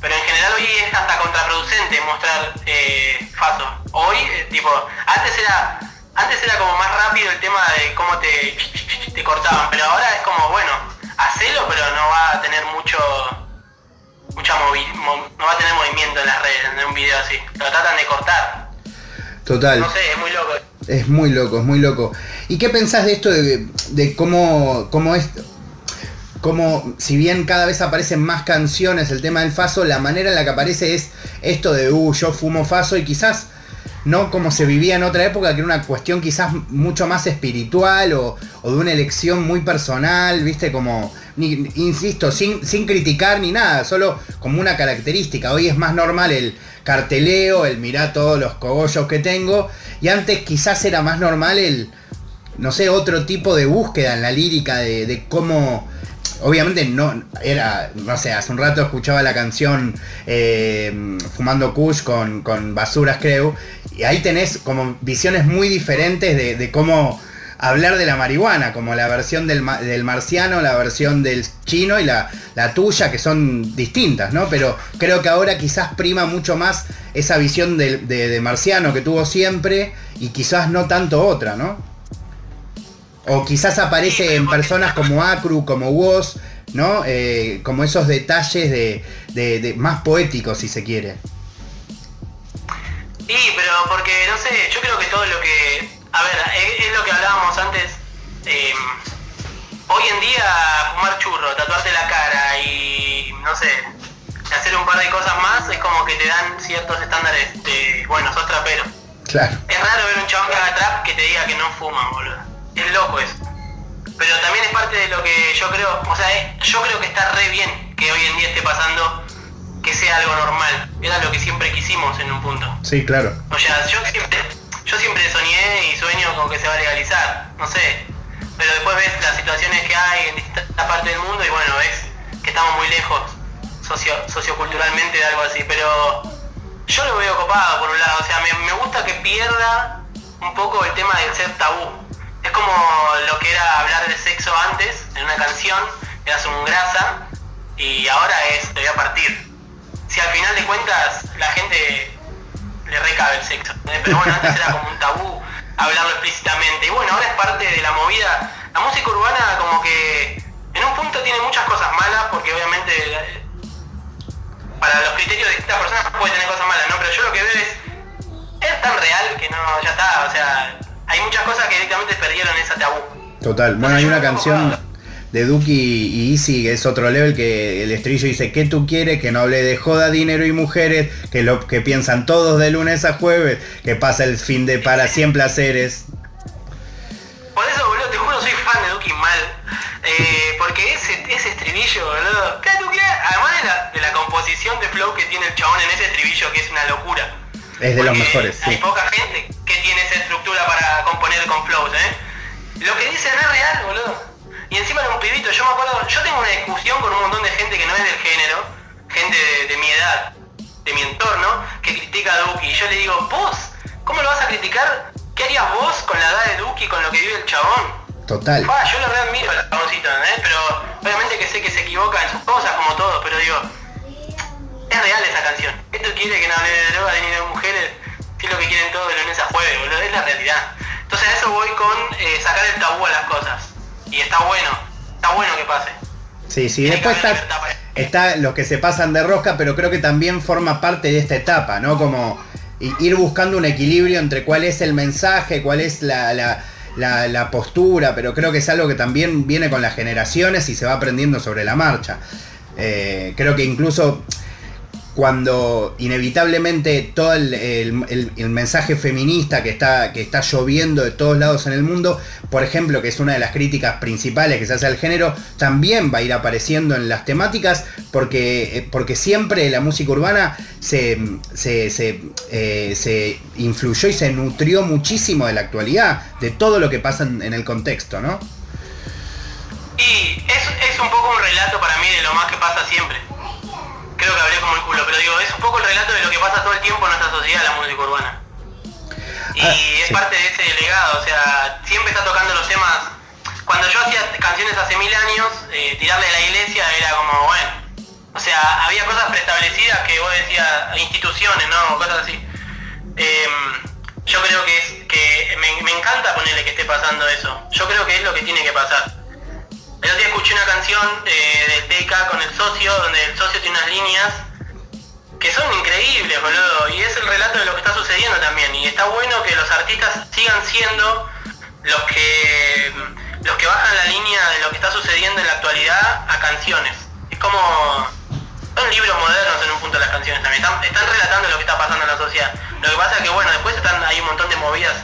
Pero en general hoy es hasta contraproducente mostrar eh, Faso. Hoy, eh, tipo, antes era antes era como más rápido el tema de cómo te, te cortaban, pero ahora es como, bueno, hacelo, pero no va a tener mucho mucha no va a tener movimiento en las redes en un video así. Lo tratan de cortar. Total. No sé, es muy loco. Es muy loco, es muy loco. ¿Y qué pensás de esto de, cómo, cómo es, como si bien cada vez aparecen más canciones el tema del Faso, la manera en la que aparece es esto de, uh, yo fumo Faso y quizás no como se vivía en otra época, que era una cuestión quizás mucho más espiritual o, o de una elección muy personal, viste, como, insisto, sin, sin criticar ni nada, solo como una característica. Hoy es más normal el carteleo, el mirar todos los cogollos que tengo y antes quizás era más normal el, no sé, otro tipo de búsqueda en la lírica de, cómo... Obviamente no era, no sé, hace un rato escuchaba la canción eh, Fumando Kush con, con Basuras creo, y ahí tenés como visiones muy diferentes de cómo hablar de la marihuana, como la versión del, marciano, la versión del chino y la, tuya, que son distintas, ¿no? Pero creo que ahora quizás prima mucho más esa visión de, marciano que tuvo siempre y quizás no tanto otra, ¿no? O quizás aparece en personas como Acru, como Woz, ¿no? Eh, como esos detalles de, más poéticos, si se quiere. Sí, pero porque, no sé, yo creo que todo lo que... A ver, es, lo que hablábamos antes. Eh, hoy en día, fumar churro, tatuarte la cara y, no sé, hacer un par de cosas más, es como que te dan ciertos estándares de, bueno, sos trapero. Claro. Es raro ver un chabón que haga trap que te diga que no fuma, boludo. Es loco eso. Pero también es parte de lo que yo creo, o sea, eh, yo creo que está re bien que hoy en día esté pasando que sea algo normal. Era lo que siempre quisimos en un punto. Sí, claro. O sea, yo siempre, yo siempre soñé y sueño con que se va a legalizar, no sé. Pero después ves las situaciones que hay en distintas partes del mundo y bueno, ves que estamos muy lejos socio, socioculturalmente de algo así. Pero yo lo veo copado por un lado, o sea, me, me gusta que pierda un poco el tema del ser tabú. Es como lo que era hablar de sexo antes, en una canción, eras un grasa, y ahora es te voy a partir si al final de cuentas la gente le recabe el sexo. Pero bueno, antes era como un tabú hablarlo explícitamente. Y bueno, ahora es parte de la movida. La música urbana como que en un punto tiene muchas cosas malas, porque obviamente para los criterios de esta persona puede tener cosas malas, ¿no? Pero yo lo que veo es, es tan real que no, ya está, o sea, hay muchas cosas que directamente perdieron esa tabú. Total, bueno, hay una canción de Duki y Easy, que es otro level, que el estribillo dice, ¿qué tú quieres? Que no hable de joda, dinero y mujeres, que lo que piensan todos de lunes a jueves, que pasa el fin de para siempre placeres. Por eso, boludo, te juro, soy fan de Duki mal. Eh, porque ese, ese estribillo, boludo, ¿qué tú quieres? Además de la, composición de flow que tiene el chabón en ese estribillo, que es una locura. Es de los mejores, Hay poca gente que tiene esa estructura para componer con flows, ¿eh? Lo que dice no es real, boludo. Y encima era un pibito, yo me acuerdo, yo tengo una discusión con un montón de gente que no es del género, gente de, mi edad, de mi entorno, que critica a Duki. Y yo le digo, vos, ¿cómo lo vas a criticar? ¿Qué harías vos con la edad de Duki, con lo que vive el chabón? Total. yo lo admiro al chaboncito, ¿eh? Pero obviamente que sé que se equivoca en sus cosas, como todos, pero digo, es real esa canción. Esto quiere que no hable de droga, de ni de mujeres, si es lo que quieren todos de lunes a jueves, boludo, es la realidad. Entonces a eso voy con eh, sacar el tabú a las cosas y está bueno, está bueno que pase. Sí, sí, después está, está los que se pasan de rosca, pero creo que también forma parte de esta etapa, ¿no? Como ir buscando un equilibrio entre cuál es el mensaje, cuál es la, la, postura, pero creo que es algo que también viene con las generaciones y se va aprendiendo sobre la marcha. Eh, creo que incluso cuando inevitablemente todo el, mensaje feminista que está, que está lloviendo de todos lados en el mundo, por ejemplo, que es una de las críticas principales que se hace al género, también va a ir apareciendo en las temáticas, porque, eh, porque siempre la música urbana se, eh, se, influyó y se nutrió muchísimo de la actualidad, de todo lo que pasa en, el contexto, ¿no? Y es, es un poco un relato para mí de lo más que pasa siempre creo que hablé como el culo, pero digo, es un poco el relato de lo que pasa todo el tiempo en nuestra sociedad, la música urbana. Y ah, es parte de ese legado, o sea, siempre está tocando los temas. Cuando yo hacía canciones hace mil años, eh, tirarle a la iglesia era como, bueno, o sea, había cosas preestablecidas que vos decías, instituciones, ¿no? Cosas así. Em, yo creo que es que me, me encanta ponerle que esté pasando eso. Yo creo que es lo que tiene que pasar. El otro día escuché una canción eh, de TK con el socio, donde el socio tiene unas líneas que son increíbles, boludo. Y es el relato de lo que está sucediendo también. Y está bueno que los artistas sigan siendo los que los que bajan la línea de lo que está sucediendo en la actualidad a canciones. Es como son libros modernos en un punto de las canciones también. Están, relatando lo que está pasando en la sociedad. Lo que pasa es que bueno, después están hay un montón de movidas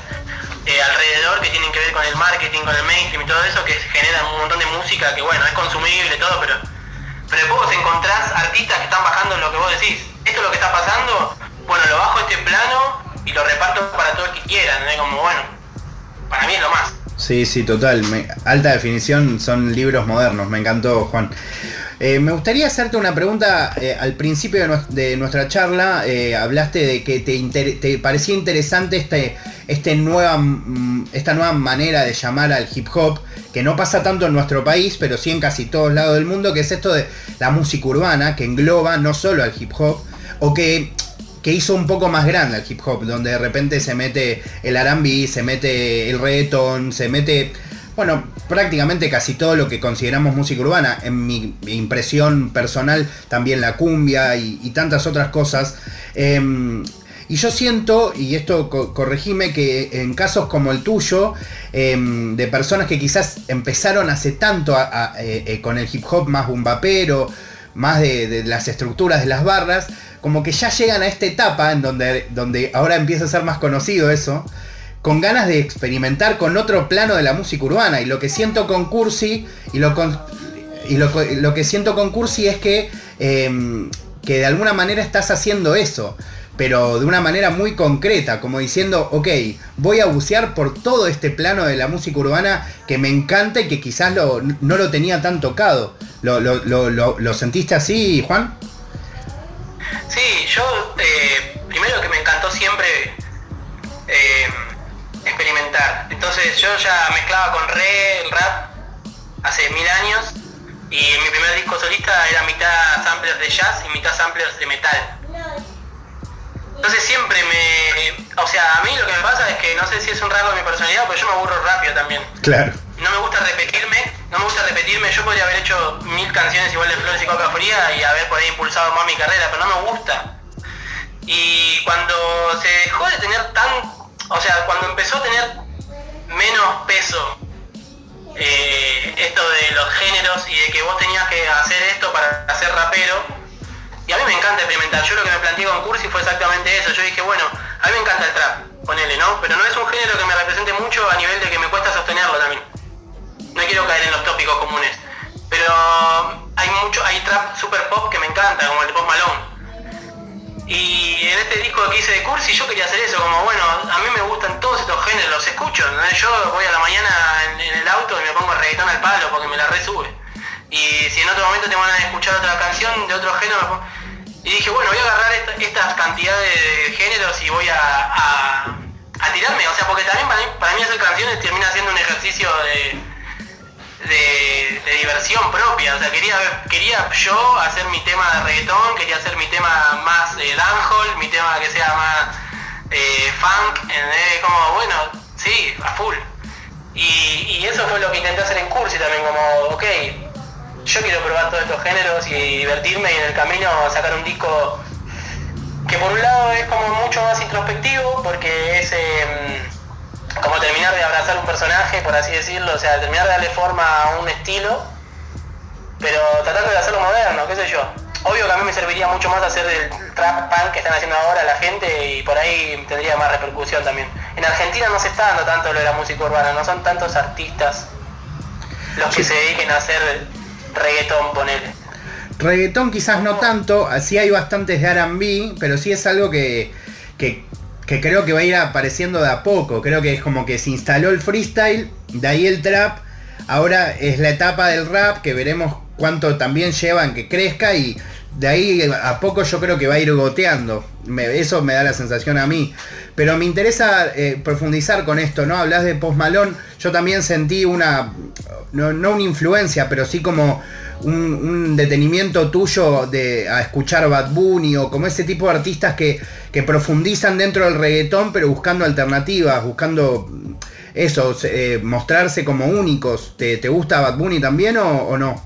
eh, alrededor que tienen que ver con el marketing, con el mainstream y todo eso, que generan un montón de música que bueno, es consumible todo, pero, pero después encontrás artistas que están bajando lo que vos decís. Esto es lo que está pasando, bueno, lo bajo este plano y lo reparto para todo el que quiera, Como bueno, para mí es lo más. Sí, sí, total. alta definición son libros modernos. Me encantó, Juan. Eh, me gustaría hacerte una pregunta. Eh, al principio de, nuestra charla eh, hablaste de que te, parecía interesante este, este mm, esta nueva manera de llamar al hip hop, que no pasa tanto en nuestro país, pero sí en casi todos lados del mundo, que es esto de la música urbana, que engloba no solo al hip hop, o que, que hizo un poco más grande al hip hop, donde de repente se mete el R&B, se mete el reggaeton, se mete bueno, prácticamente casi todo lo que consideramos música urbana. En mi impresión personal, también la cumbia y, tantas otras cosas. Em, y yo siento, y esto corregime, que en casos como el tuyo, em, de personas que quizás empezaron hace tanto eh, eh, con el hip hop más bumbapero, más de, las estructuras de las barras, como que ya llegan a esta etapa en donde, donde ahora empieza a ser más conocido eso, con ganas de experimentar con otro plano de la música urbana. Y lo que siento con Cursi, y lo, y lo, que siento con Cursi es que, em, que de alguna manera estás haciendo eso pero de una manera muy concreta, como diciendo, ok, voy a bucear por todo este plano de la música urbana que me encanta y que quizás no lo tenía tan tocado. ¿Lo, sentiste así, Juan? Sí, yo eh, primero que me encantó siempre eh, experimentar. Entonces yo ya mezclaba con re, rap, hace mil años, y mi primer disco solista era mitad samplers de jazz y mitad samplers de metal. Entonces siempre me... O sea, a mí lo que me pasa es que no sé si es un rasgo de mi personalidad, pero yo me aburro rápido también. Claro. No me gusta repetirme, no me gusta repetirme. Yo podría haber hecho mil canciones igual de Flores y Coca Fría y haber por ahí impulsado más mi carrera, pero no me gusta. Y cuando se dejó de tener tan... O sea, cuando empezó a tener menos peso eh, esto de los géneros y de que vos tenías que hacer esto para ser rapero, y a mí me encanta experimentar. Yo lo que me planteé con Cursi fue exactamente eso. Yo dije, bueno, a mí me encanta el trap, ponele, ¿no? Pero no es un género que me represente mucho a nivel de que me cuesta sostenerlo también. No quiero caer en los tópicos comunes. Pero hay mucho, hay trap super pop que me encanta, como el de Post Malone. Y en este disco que hice de Cursi yo quería hacer eso, como bueno, a mí me gustan todos estos géneros, los escucho, yo voy a la mañana en, el auto y me pongo reggaetón al palo porque me la resube. Y si en otro momento te van a escuchar otra canción de otro género, y dije, bueno, voy a agarrar estas cantidades de géneros y voy a, a, tirarme. O sea, porque también para mí, hacer canciones termina siendo un ejercicio de, de, diversión propia. O sea, quería, quería yo hacer mi tema de reggaetón, quería hacer mi tema más eh, dancehall, mi tema que sea más eh, funk, como, bueno, sí, a full. Y, y, eso fue lo que intenté hacer en Cursi también, como, ok, yo quiero probar todos estos géneros y divertirme y en el camino sacar un disco que por un lado es como mucho más introspectivo porque es em, como terminar de abrazar un personaje, por así decirlo, o sea, terminar de darle forma a un estilo, pero tratando de hacerlo moderno, qué sé yo. Obvio que a mí me serviría mucho más hacer el trap punk que están haciendo ahora la gente y por ahí tendría más repercusión también. En Argentina no se está dando tanto lo de la música urbana, no son tantos artistas los que se dediquen a hacer reggaetón, ponele. Reggaetón quizás no tanto, así hay bastantes de RB, pero sí es algo que, que, creo que va a ir apareciendo de a poco. Creo que es como que se instaló el freestyle, de ahí el trap, ahora es la etapa del rap que veremos cuánto también llevan que crezca y de ahí a poco yo creo que va a ir goteando. eso me da la sensación a mí. Pero me interesa eh, profundizar con esto, ¿no? Hablas de Post Malone, yo también sentí una, no, una influencia, pero sí como un, detenimiento tuyo de, a escuchar Bad Bunny o como ese tipo de artistas que, profundizan dentro del reggaetón, pero buscando alternativas, buscando eso, eh, mostrarse como únicos. ¿Te, gusta Bad Bunny también o, no?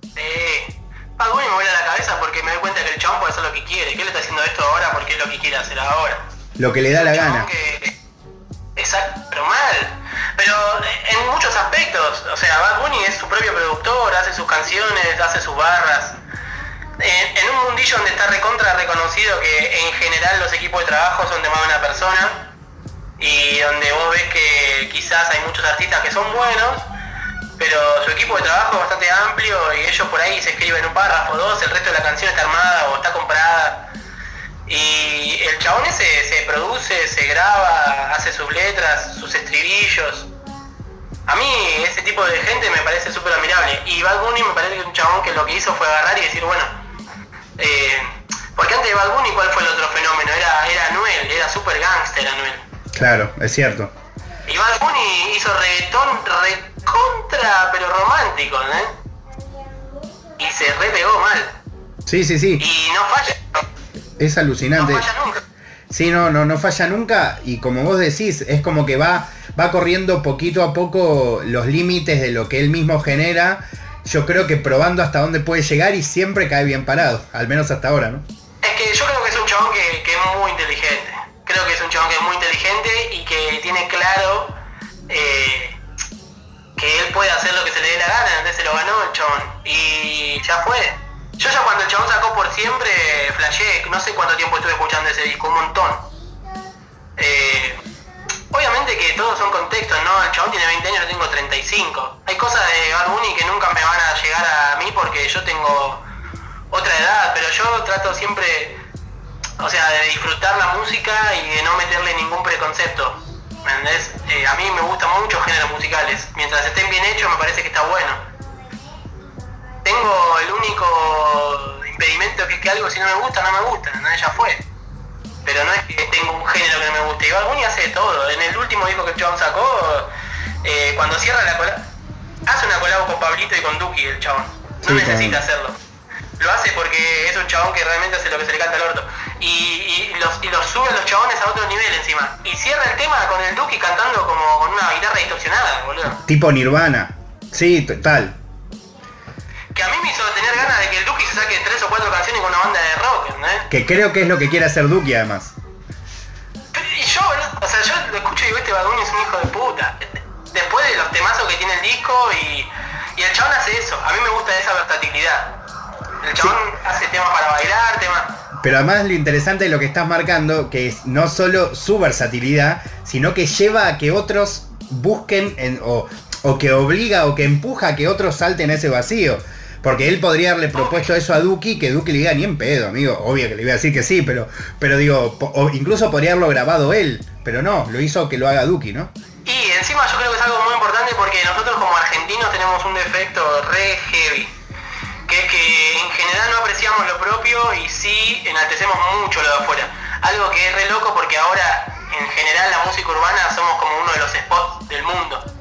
Sí, Bad Bunny me vuela la cabeza porque me doy cuenta que el chabón puede hacer lo que quiere, que él está haciendo esto ahora porque es lo que quiere hacer ahora lo que le da la gana. exacto, pero mal. Pero en muchos aspectos, o sea, Bad Bunny es su propio productor, hace sus canciones, hace sus barras. En, un mundillo donde está recontra reconocido que en general los equipos de trabajo son de más de una persona y donde vos ves que quizás hay muchos artistas que son buenos, pero su equipo de trabajo es bastante amplio y ellos por ahí se escriben un párrafo o dos, el resto de la canción está armada o está comprada y el chabón ese se produce, se graba, hace sus letras, sus estribillos. A mí ese tipo de gente me parece súper admirable. Y Bad Bunny me parece que es un chabón que lo que hizo fue agarrar y decir, bueno, eh, porque antes de Bad Bunny, ¿cuál fue el otro fenómeno? Era, era Anuel, era súper gangster Anuel. Claro, es cierto. Y Bad Bunny hizo reggaetón recontra, pero romántico, ¿eh? Y se repegó mal. Sí, sí, sí. Y no falla. Es alucinante. Sí, no, no, no falla nunca. Y como vos decís, es como que va, va corriendo poquito a poco los límites de lo que él mismo genera. Yo creo que probando hasta dónde puede llegar y siempre cae bien parado, al menos hasta ahora, ¿no? Es que yo creo que es un chabón que, que es muy inteligente. Creo que es un chabón que es muy inteligente y que tiene claro eh, que él puede hacer lo que se le dé la gana, entonces se lo ganó el chabón. Y ya fue. Yo ya cuando el chabón sacó por siempre, flashé, no sé cuánto tiempo estuve escuchando ese disco, un montón. Eh, obviamente que todos son contextos, ¿no? El chabón tiene 20 años, yo tengo 35. Hay cosas de Bad Bunny que nunca me van a llegar a mí porque yo tengo otra edad, pero yo trato siempre, o sea, de disfrutar la música y de no meterle ningún preconcepto. ¿Me entendés? Eh, a mí me gustan muchos géneros musicales. Mientras estén bien hechos me parece que está bueno. Tengo el único es que algo si no me gusta, no me gusta, ¿no? ya fue. Pero no es que tengo un género que no me guste. Y Bad Bunny hace de todo. En el último disco que el chabón sacó, eh, cuando cierra la cola, hace una colabo con Pablito y con Duki el chabón. No Sí, necesita claro. hacerlo. Lo hace porque es un chabón que realmente hace lo que se le canta al orto. Y, y los, y los sube a los chabones a otro nivel encima. Y cierra el tema con el Duki cantando como con una guitarra distorsionada, boludo. Tipo Nirvana. Sí, total. Que a mí me hizo tener ganas de que el Duki se saque tres o cuatro canciones con una banda de rock, ¿entendés? Que creo que es lo que quiere hacer Duki además. Y yo, o sea, yo lo escucho y digo, este Bad Bunny es un hijo de puta. Después de los temazos que tiene el disco y, y el chabón hace eso. A mí me gusta esa versatilidad. El chabón hace temas para bailar, temas... Pero además lo interesante de lo que estás marcando, que es no solo su versatilidad, sino que lleva a que otros busquen en- o, o que obliga o que empuja a que otros salten ese vacío. Porque él podría haberle propuesto eso a Duki, que Duki le diga ni en pedo, amigo. Obvio que le iba a decir que sí, pero, pero digo, incluso podría haberlo grabado él. Pero no, lo hizo que lo haga Duki, ¿no? Y encima yo creo que es algo muy importante porque nosotros como argentinos tenemos un defecto re heavy. Que es que en general no apreciamos lo propio y sí enaltecemos mucho lo de afuera. Algo que es re loco porque ahora en general la música urbana somos como uno de los spots del mundo.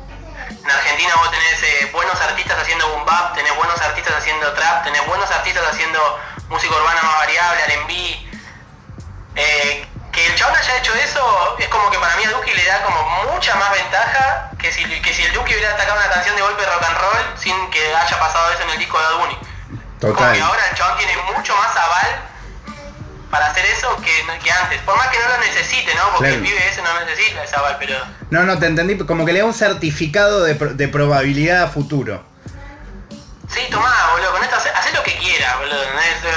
En Argentina vos tenés eh, buenos artistas haciendo boom bap, tenés buenos artistas haciendo trap, tenés buenos artistas haciendo música urbana más variable, R&B, eh, que el chabón haya hecho eso es como que para mí a Duki le da como mucha más ventaja que si, que si el Duki hubiera atacado una canción de golpe rock and roll sin que haya pasado eso en el disco de Bad Bunny. Como Total. que ahora el chabón tiene mucho más aval para hacer eso que, que antes. Por más que no lo necesite, ¿no? Porque Claro. el pibe ese no necesita ese aval, pero... No, no, te entendí. Como que le da un certificado de, de probabilidad a futuro. Sí, tomá, boludo, con esto hace, hace lo que quiera, boludo.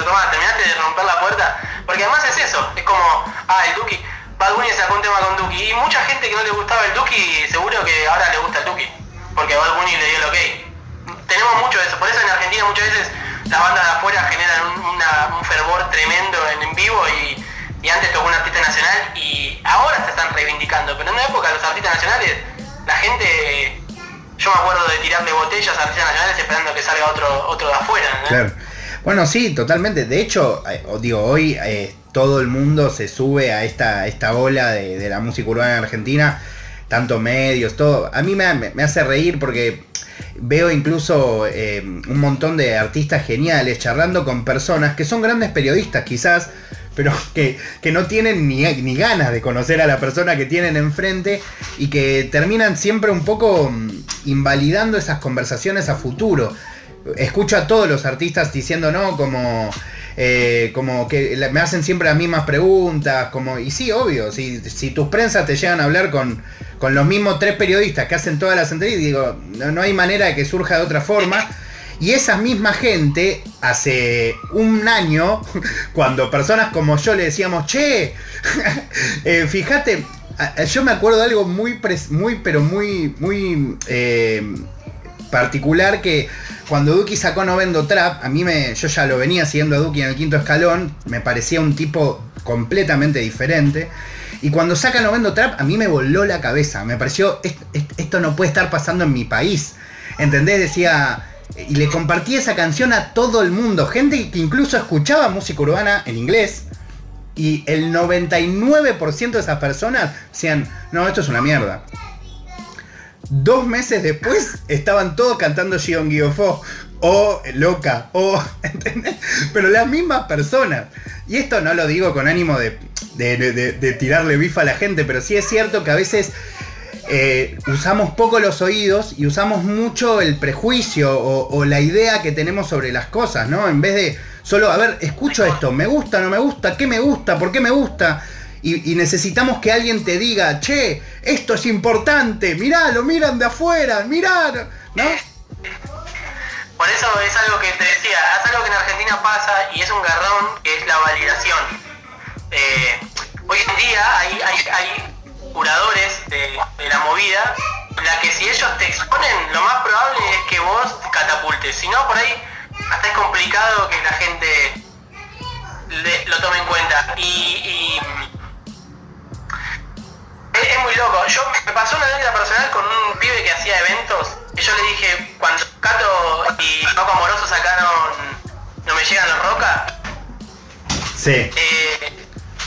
tomá, terminaste de romper la puerta. Porque además es eso, es como, ah, el Duki, Bad Bunny sacó un tema con Duki. Y mucha gente que no le gustaba el Duki, seguro que ahora le gusta el Duki. Porque Bad Bunny le dio el ok. Tenemos mucho de eso, por eso en Argentina muchas veces las bandas de afuera generan un, fervor tremendo en, vivo y, y antes tocó un artista nacional y ahora se están reivindicando. Pero en una época los artistas nacionales, la gente yo me acuerdo de tirarle botellas a artistas nacionales esperando que salga otro otro de afuera. Bueno, sí, totalmente. De hecho, eh, digo, hoy eh, todo el mundo se sube a esta, esta ola de, de la música urbana en Argentina, tanto medios, todo. A mí me, me hace reír porque veo incluso eh, un montón de artistas geniales charlando con personas que son grandes periodistas quizás, pero que, que no tienen ni, ni ganas de conocer a la persona que tienen enfrente y que terminan siempre un poco mm, invalidando esas conversaciones a futuro. Escucho a todos los artistas diciendo no, como, eh, como que me hacen siempre las mismas preguntas, como, y sí, obvio, si, si tus prensas te llegan a hablar con, con los mismos tres periodistas que hacen todas las entrevistas, digo, no, hay manera de que surja de otra forma. Y esa misma gente, hace un año, cuando personas como yo le decíamos, che, eh, fíjate, yo me acuerdo de algo muy, muy pero muy, muy eh, particular que cuando Duki sacó No Vendo Trap, a mí me, yo ya lo venía siguiendo a Duki en el quinto escalón, me parecía un tipo completamente diferente. Y cuando saca No Vendo Trap, a mí me voló la cabeza. Me pareció, "Est- est- esto no puede estar pasando en mi país. ¿Entendés? Decía, y le compartí esa canción a todo el mundo. Gente que incluso escuchaba música urbana en inglés. Y el 99% de esas personas decían, no, esto es una mierda. Dos meses después estaban todos cantando Gion Guiofo o Loca o ¿entendés? pero las mismas personas. Y esto no lo digo con ánimo de, de, tirarle bifa a la gente, pero sí es cierto que a veces eh, usamos poco los oídos y usamos mucho el prejuicio o, la idea que tenemos sobre las cosas, ¿no? En vez de solo, a ver, escucho esto, me gusta, no me gusta, ¿qué me gusta? ¿Por qué me gusta? Y, necesitamos que alguien te diga, che, esto es importante, mirá, lo miran de afuera, mirá, ¿no? Por eso es algo que te decía, es algo que en Argentina pasa y es un garrón, que es la validación. Eh, hoy en día hay, hay, curadores de, la movida, la que si ellos te exponen, lo más probable es que vos catapultes. Si no, por ahí hasta es complicado que la gente lo tome en cuenta. Y, es, muy loco. Yo me pasó una anécdota personal con un pibe que hacía eventos. Y yo le dije, cuando Cato y Paco Amoroso sacaron No me llegan los rocas. Sí. Eh,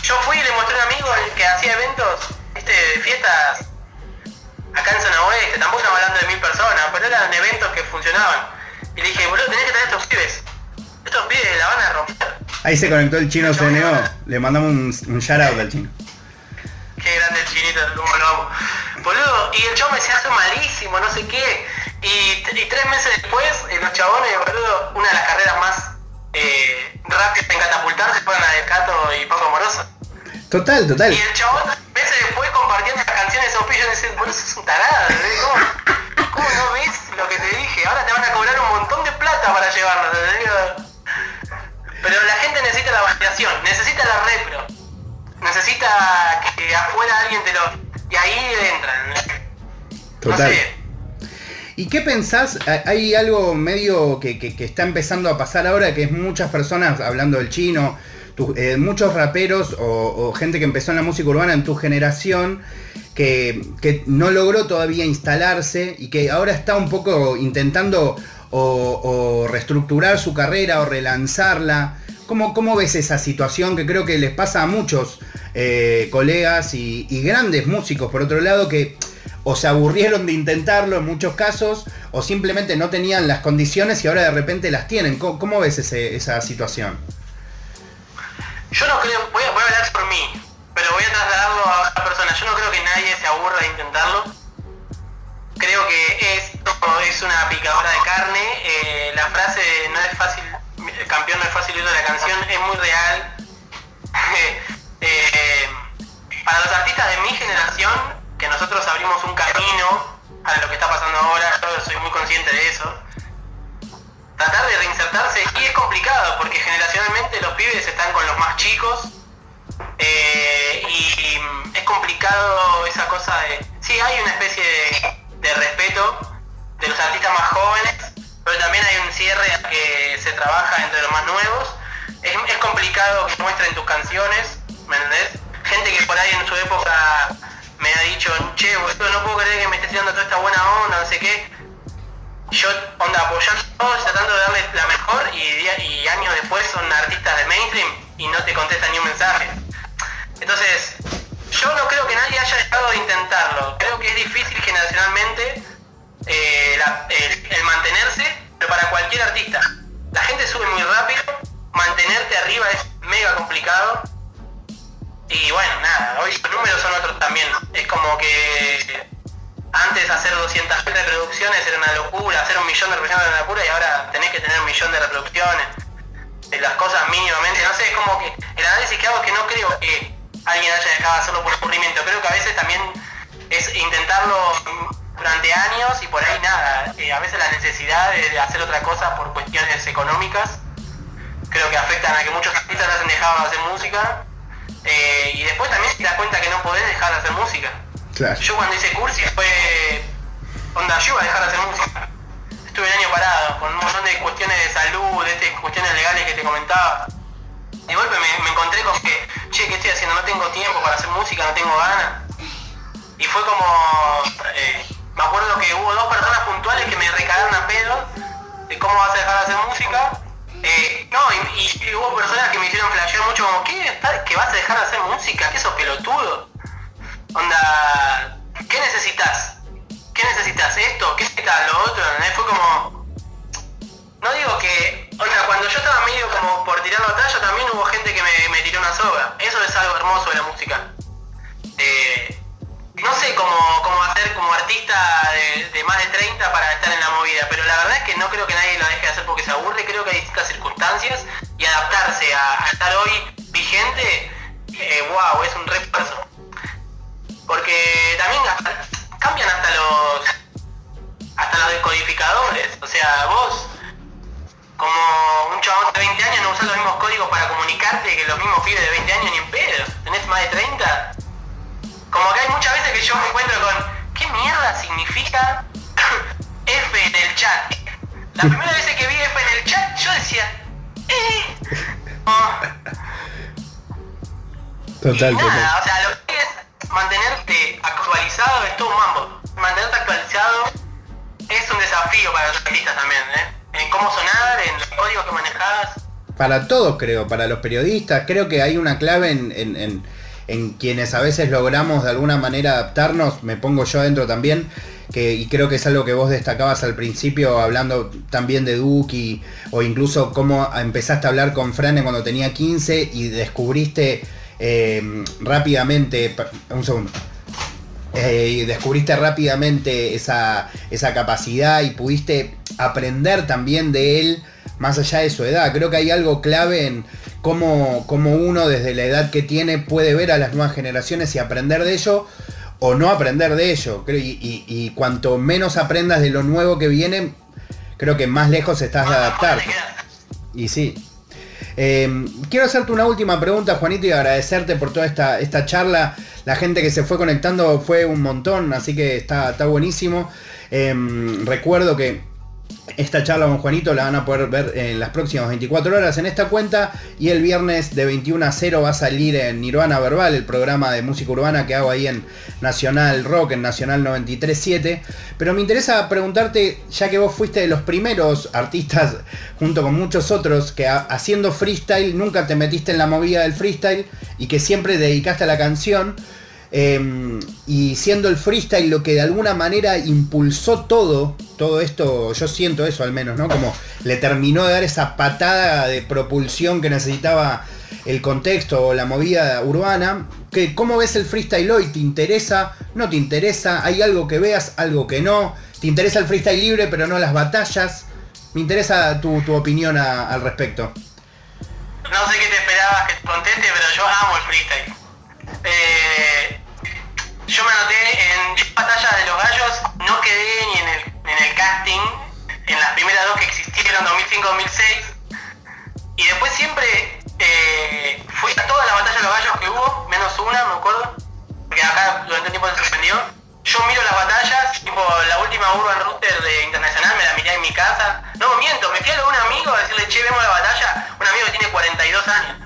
yo fui y le mostré a un amigo que hacía eventos, este, fiestas acá en Zona Oeste, tampoco estamos hablando de mil personas, pero eran eventos que funcionaban. Y le dije, boludo, tenés que traer estos pibes. Estos pibes la van a romper. Ahí se conectó el chino CNO, le mandamos un, un shout out al chino. Qué grande el chinito, cómo lo amo. Boludo, y el chavo me decía, hace malísimo, no sé qué. Y, tres meses después, eh, los chabones, boludo, una de las carreras más eh, rápidas en catapultarse fueron la de Cato y Paco Amoroso. Total, total. Y el chabón, meses después, compartiendo las canciones de esos pillos, decía, boludo, eso es un tarado, ¿cómo, ¿cómo no ves lo que te dije? Ahora te van a cobrar un montón de plata para llevarlo, Pero la gente necesita la validación, necesita la repro, necesita que afuera alguien te lo... Y ahí entran. Total. ¿Y qué pensás? Hay algo medio que, está empezando a pasar ahora, que es muchas personas, hablando del chino, eh, muchos raperos o, gente que empezó en la música urbana en tu generación, que, no logró todavía instalarse y que ahora está un poco intentando o, reestructurar su carrera o relanzarla. ¿Cómo, ¿Cómo, ves esa situación que creo que les pasa a muchos eh, colegas y grandes músicos, por otro lado, que o se aburrieron de intentarlo en muchos casos, o simplemente no tenían las condiciones y ahora de repente las tienen. ¿Cómo, ves esa situación? Yo no creo, voy a, hablar por mí, pero voy a trasladarlo a otra persona. Yo no creo que nadie se aburra de intentarlo. Creo que esto es una picadora de carne. Eh, la frase no es fácil, campeón no es fácil ir de la canción, es muy real. Eh, para los artistas de mi generación, que nosotros abrimos un camino a lo que está pasando ahora, yo soy muy consciente de eso. Tratar de reinsertarse y es complicado porque generacionalmente los pibes están con los más chicos eh, y es complicado esa cosa de... Sí, hay una especie de, respeto de los artistas más jóvenes, pero también hay un cierre que se trabaja entre los más nuevos. Es, complicado que muestren tus canciones, ¿me entendés? Gente que por ahí en su época me ha dicho, che, boludo, no puedo creer que me estés tirando toda esta buena onda, no sé qué. Yo, onda, apoyando todos, tratando de darle la mejor y, años después son artistas de mainstream y no te contestan ni un mensaje. Entonces, yo no creo que nadie haya dejado de intentarlo. Creo que es difícil generacionalmente eh, el, mantenerse, pero para cualquier artista. La gente sube muy rápido, mantenerte arriba es mega complicado y bueno, nada, hoy los números son otros también. Es como que antes hacer 200 reproducciones era una locura, hacer un millón de reproducciones era una locura y ahora tenés que tener un millón de reproducciones. De las cosas mínimamente, no sé, es como que el análisis que hago es que no creo que alguien haya dejado de hacerlo por aburrimiento. Creo que a veces también es intentarlo durante años y por ahí nada. Eh, a veces la necesidad de hacer otra cosa por cuestiones económicas creo que afectan a que muchos artistas han dejado de hacer música eh, y después también te das cuenta que no podés dejar de hacer música. Yo cuando hice cursi fue... Onda, yo a dejar de hacer música. Estuve el año parado, con un montón de cuestiones de salud, de este, cuestiones legales que te comentaba. Y de golpe me, encontré con que, che, ¿qué estoy haciendo? No tengo tiempo para hacer música, no tengo ganas. Y fue como... Eh, me acuerdo que hubo dos personas puntuales que me recagaron a pedo de cómo vas a dejar de hacer música eh, no, y, hubo personas que me hicieron flashear mucho como, ¿qué? ¿Que vas a dejar de hacer música? ¿Qué sos pelotudo? Onda, ¿qué necesitas? ¿Qué necesitas? ¿Esto? ¿Qué necesitas? Lo otro? Fue como... No digo que onda, cuando yo estaba medio como por tirar la batalla, también hubo gente que me, me tiró una soga. Eso es algo hermoso de la música. Eh, no sé cómo, cómo hacer como artista de, más de 30 para estar en la movida, pero la verdad es que no creo que nadie lo deje de hacer porque se aburre, creo que hay distintas circunstancias y adaptarse a, estar hoy vigente, eh, wow, es un refuerzo. Porque también cambian hasta los hasta los decodificadores, o sea, vos como un chabón de 20 años no usas los mismos códigos para comunicarte que los mismos pibes de 20 años ni en pedo, tenés más de 30 como que hay muchas veces que yo me encuentro con, ¿qué mierda significa F en el chat? La primera vez que vi F en el chat, yo decía, eh. Total, y nada, o sea, lo es todo un mambo. Mantenerte actualizado es un desafío para los artistas también, ¿eh? En cómo sonar, en los códigos que manejabas. Para todos creo, para los periodistas, creo que hay una clave en, en en quienes a veces logramos de alguna manera adaptarnos, me pongo yo adentro también, que, y creo que es algo que vos destacabas al principio, hablando también de Duki, o incluso cómo empezaste a hablar con Frane cuando tenía 15 y descubriste eh, rápidamente, un segundo, eh, y descubriste rápidamente esa, esa capacidad y pudiste aprender también de él más allá de su edad. Creo que hay algo clave en cómo, uno desde la edad que tiene puede ver a las nuevas generaciones y aprender de ello o no aprender de ello. Y, y, cuanto menos aprendas de lo nuevo que viene, creo que más lejos estás de adaptar. Y sí. Em, quiero hacerte una última pregunta, Juanito, y agradecerte por toda esta, esta charla. La gente que se fue conectando fue un montón, así que está, está buenísimo. Em, recuerdo que esta charla con Juanito la van a poder ver en las próximas 24 horas en esta cuenta y el viernes de 21 a 0 va a salir en Nirvana Verbal, el programa de música urbana que hago ahí en Nacional Rock, en Nacional 93.7. Pero me interesa preguntarte, ya que vos fuiste de los primeros artistas, junto con muchos otros, que haciendo freestyle nunca te metiste en la movida del freestyle y que siempre dedicaste a la canción. Em, y siendo el freestyle lo que de alguna manera impulsó todo, todo esto, yo siento eso al menos, ¿no? Como le terminó de dar esa patada de propulsión que necesitaba el contexto o la movida urbana. Que, ¿Cómo ves el freestyle hoy? ¿Te interesa? ¿No te interesa? ¿Hay algo que veas? ¿Algo que no? ¿Te interesa el freestyle libre pero no las batallas? Me interesa tu, opinión al respecto. No sé qué te esperabas que te conteste, pero yo amo el freestyle. Eh, yo me anoté en Batalla de los Gallos, no quedé ni en el, en el casting, en las primeras dos que existieron, 2005-2006, y después siempre eh, fui a todas las batallas de los gallos que hubo, menos una, me acuerdo, porque acá durante un tiempo se suspendió. Yo miro las batallas, tipo la última Urban Router de Internacional, me la miré en mi casa. No, miento, me fui a un amigo a decirle, che, vemos la batalla, un amigo que tiene 42 años.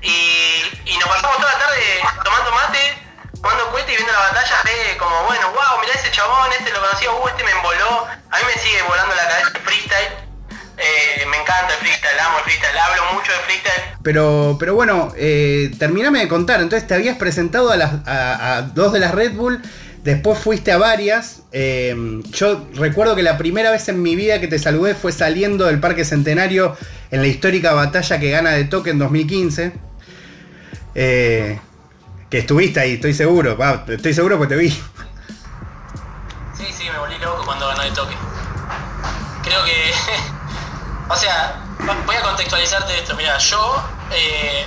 Y, y nos pasamos toda la tarde tomando mate, tomando cuenta y viendo la batalla ve como, bueno, wow, mirá ese chabón, este lo conocía, uh, este me emboló. A mí me sigue volando la cabeza el freestyle. Eh, me encanta el freestyle, amo el freestyle, hablo mucho de freestyle. Pero, pero bueno, eh, terminame de contar, entonces te habías presentado a, las, a, dos de las Red Bull, después fuiste a varias. Eh, yo recuerdo que la primera vez en mi vida que te saludé fue saliendo del Parque Centenario en la histórica batalla que gana de toque en 2015. Eh, que estuviste ahí, estoy seguro, estoy seguro que te vi. Sí, sí, me volví loco cuando ganó el toque. Creo que. o sea, voy a contextualizarte esto. Mira, yo eh,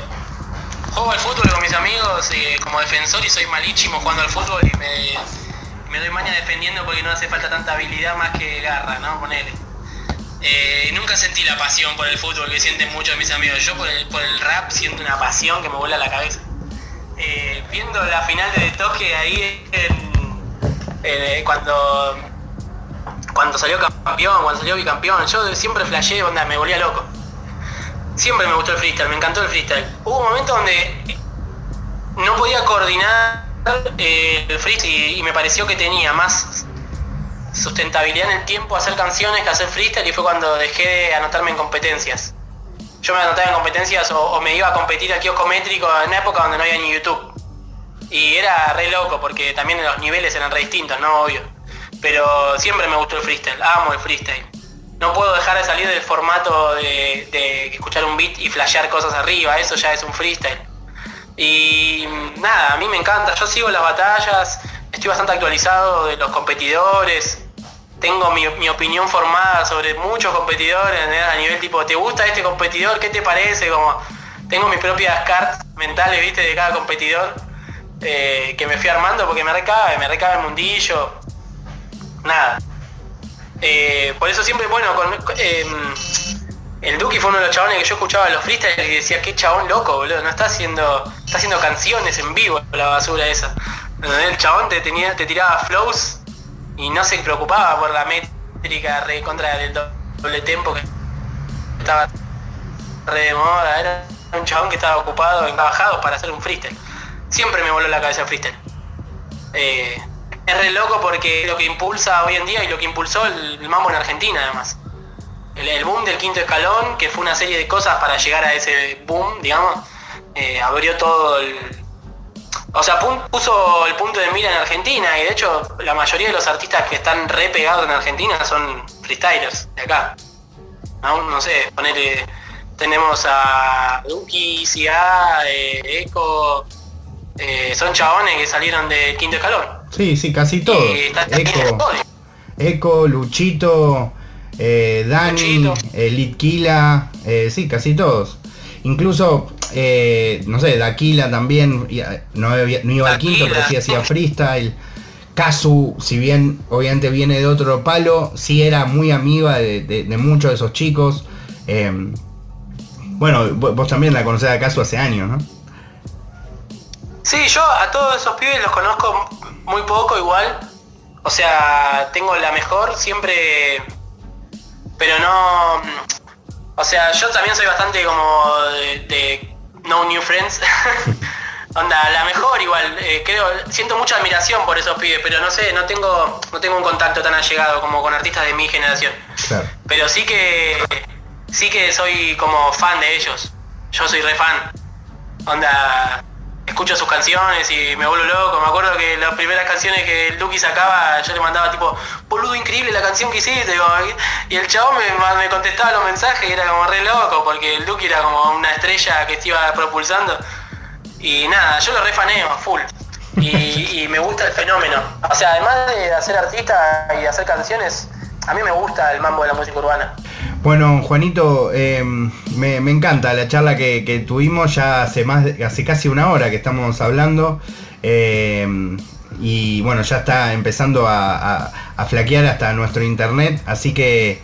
juego al fútbol con mis amigos eh, como defensor y soy malísimo jugando al fútbol y me, doy maña defendiendo porque no hace falta tanta habilidad más que garra, ¿no? Ponele. Eh, nunca sentí la pasión por el fútbol que sienten muchos mis amigos. Yo por el, por el rap siento una pasión que me vuela la cabeza. Eh, viendo la final de toque ahí en, cuando cuando salió campeón, cuando salió bicampeón, yo siempre flashé, onda, me volvía loco. Siempre me gustó el freestyle, me encantó el freestyle. Hubo un momento donde no podía coordinar eh, el freestyle y, me pareció que tenía más sustentabilidad en el tiempo hacer canciones que hacer freestyle y fue cuando dejé de anotarme en competencias yo me anotaba en competencias o, me iba a competir al kiosco métrico en una época donde no había ni YouTube. Y era re loco porque también los niveles eran re distintos, ¿no? Obvio. Pero siempre me gustó el freestyle, amo el freestyle. no puedo dejar de salir del formato de, escuchar un beat y flashear cosas arriba, eso ya es un freestyle. Y nada, a mí me encanta, yo sigo las batallas, estoy bastante actualizado de los competidores, tengo mi, opinión formada sobre muchos competidores a nivel tipo, ¿te gusta este competidor? ¿Qué te parece? Como tengo mis propias cartas mentales, viste, de cada competidor eh, que me fui armando porque me recabe, me recabe el mundillo. Nada. Eh, por eso siempre, bueno, con, em, el Duki fue uno de los chabones que yo escuchaba los freestyles y decía, qué chabón loco, boludo, no está haciendo, está haciendo canciones en vivo la basura esa. El chabón te tenía, te tiraba flows y no se preocupaba por la métrica contra del doble tempo que estaba re de moda, era un chabón que estaba ocupado en trabajados para hacer un freestyle. Siempre me voló la cabeza el freestyle. Eh, es re loco porque lo que impulsa hoy en día y lo que impulsó el, mambo en Argentina además. El, boom del quinto escalón, que fue una serie de cosas para llegar a ese boom, digamos, eh, abrió todo el... O sea, puso el punto de mira en Argentina y de hecho la mayoría de los artistas que están re pegados en Argentina son freestylers de acá. Aún no sé, ponerle... Tenemos a Duki, Cia, eh, Eco, eh, son chabones que salieron del quinto escalón. Sí, sí, casi todos. Eco, Eco, Luchito, eh, Dani, Litquila, eh, sí, casi todos. Incluso, eh, no sé, Daquila también, no, iba al quinto, pero sí hacía freestyle. Kazu, si bien obviamente viene de otro palo, sí era muy amiga de, muchos de esos chicos. Em, bueno, vos también la conocés a Kazu hace años, ¿no? Sí, yo a todos esos pibes los conozco muy poco igual. O sea, tengo la mejor siempre, pero no... O sea, yo también soy bastante como de, no new friends. Onda, la mejor igual, eh, creo, siento mucha admiración por esos pibes, pero no sé, no tengo, no tengo un contacto tan allegado como con artistas de mi generación. Pero sí que sí que soy como fan de ellos. Yo soy re fan. Onda, escucho sus canciones y me vuelvo loco. Me acuerdo que las primeras canciones que el Duki sacaba, yo le mandaba tipo, boludo, increíble la canción que hiciste. Y el chabón me, contestaba los mensajes y era como re loco, porque el Duki era como una estrella que se iba propulsando. Y nada, yo lo refaneo, full. Y, me gusta el fenómeno. O sea, además de ser artista y hacer canciones, a mí me gusta el mambo de la música urbana. Bueno, Juanito, eh, me, encanta la charla que, tuvimos ya hace más hace casi una hora que estamos hablando. Eh, y bueno, ya está empezando a, flaquear hasta nuestro internet. Así que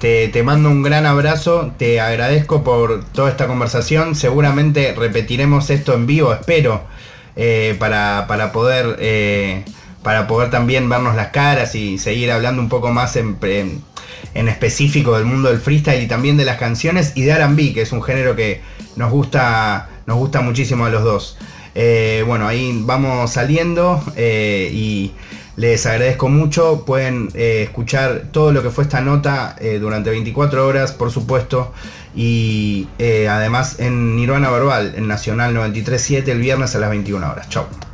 te, mando un gran abrazo. Te agradezco por toda esta conversación. Seguramente repetiremos esto en vivo, espero, eh, para, poder. para poder también vernos las caras y seguir hablando un poco más en en específico del mundo del freestyle y también de las canciones y de R&B, que es un género que nos gusta, nos gusta muchísimo a los dos. Eh, bueno, ahí vamos saliendo eh, y les agradezco mucho. Pueden eh, escuchar todo lo que fue esta nota durante 24 horas, por supuesto. Y además en Nirvana Verbal, en Nacional 93.7, el viernes a las 21 horas. Chao.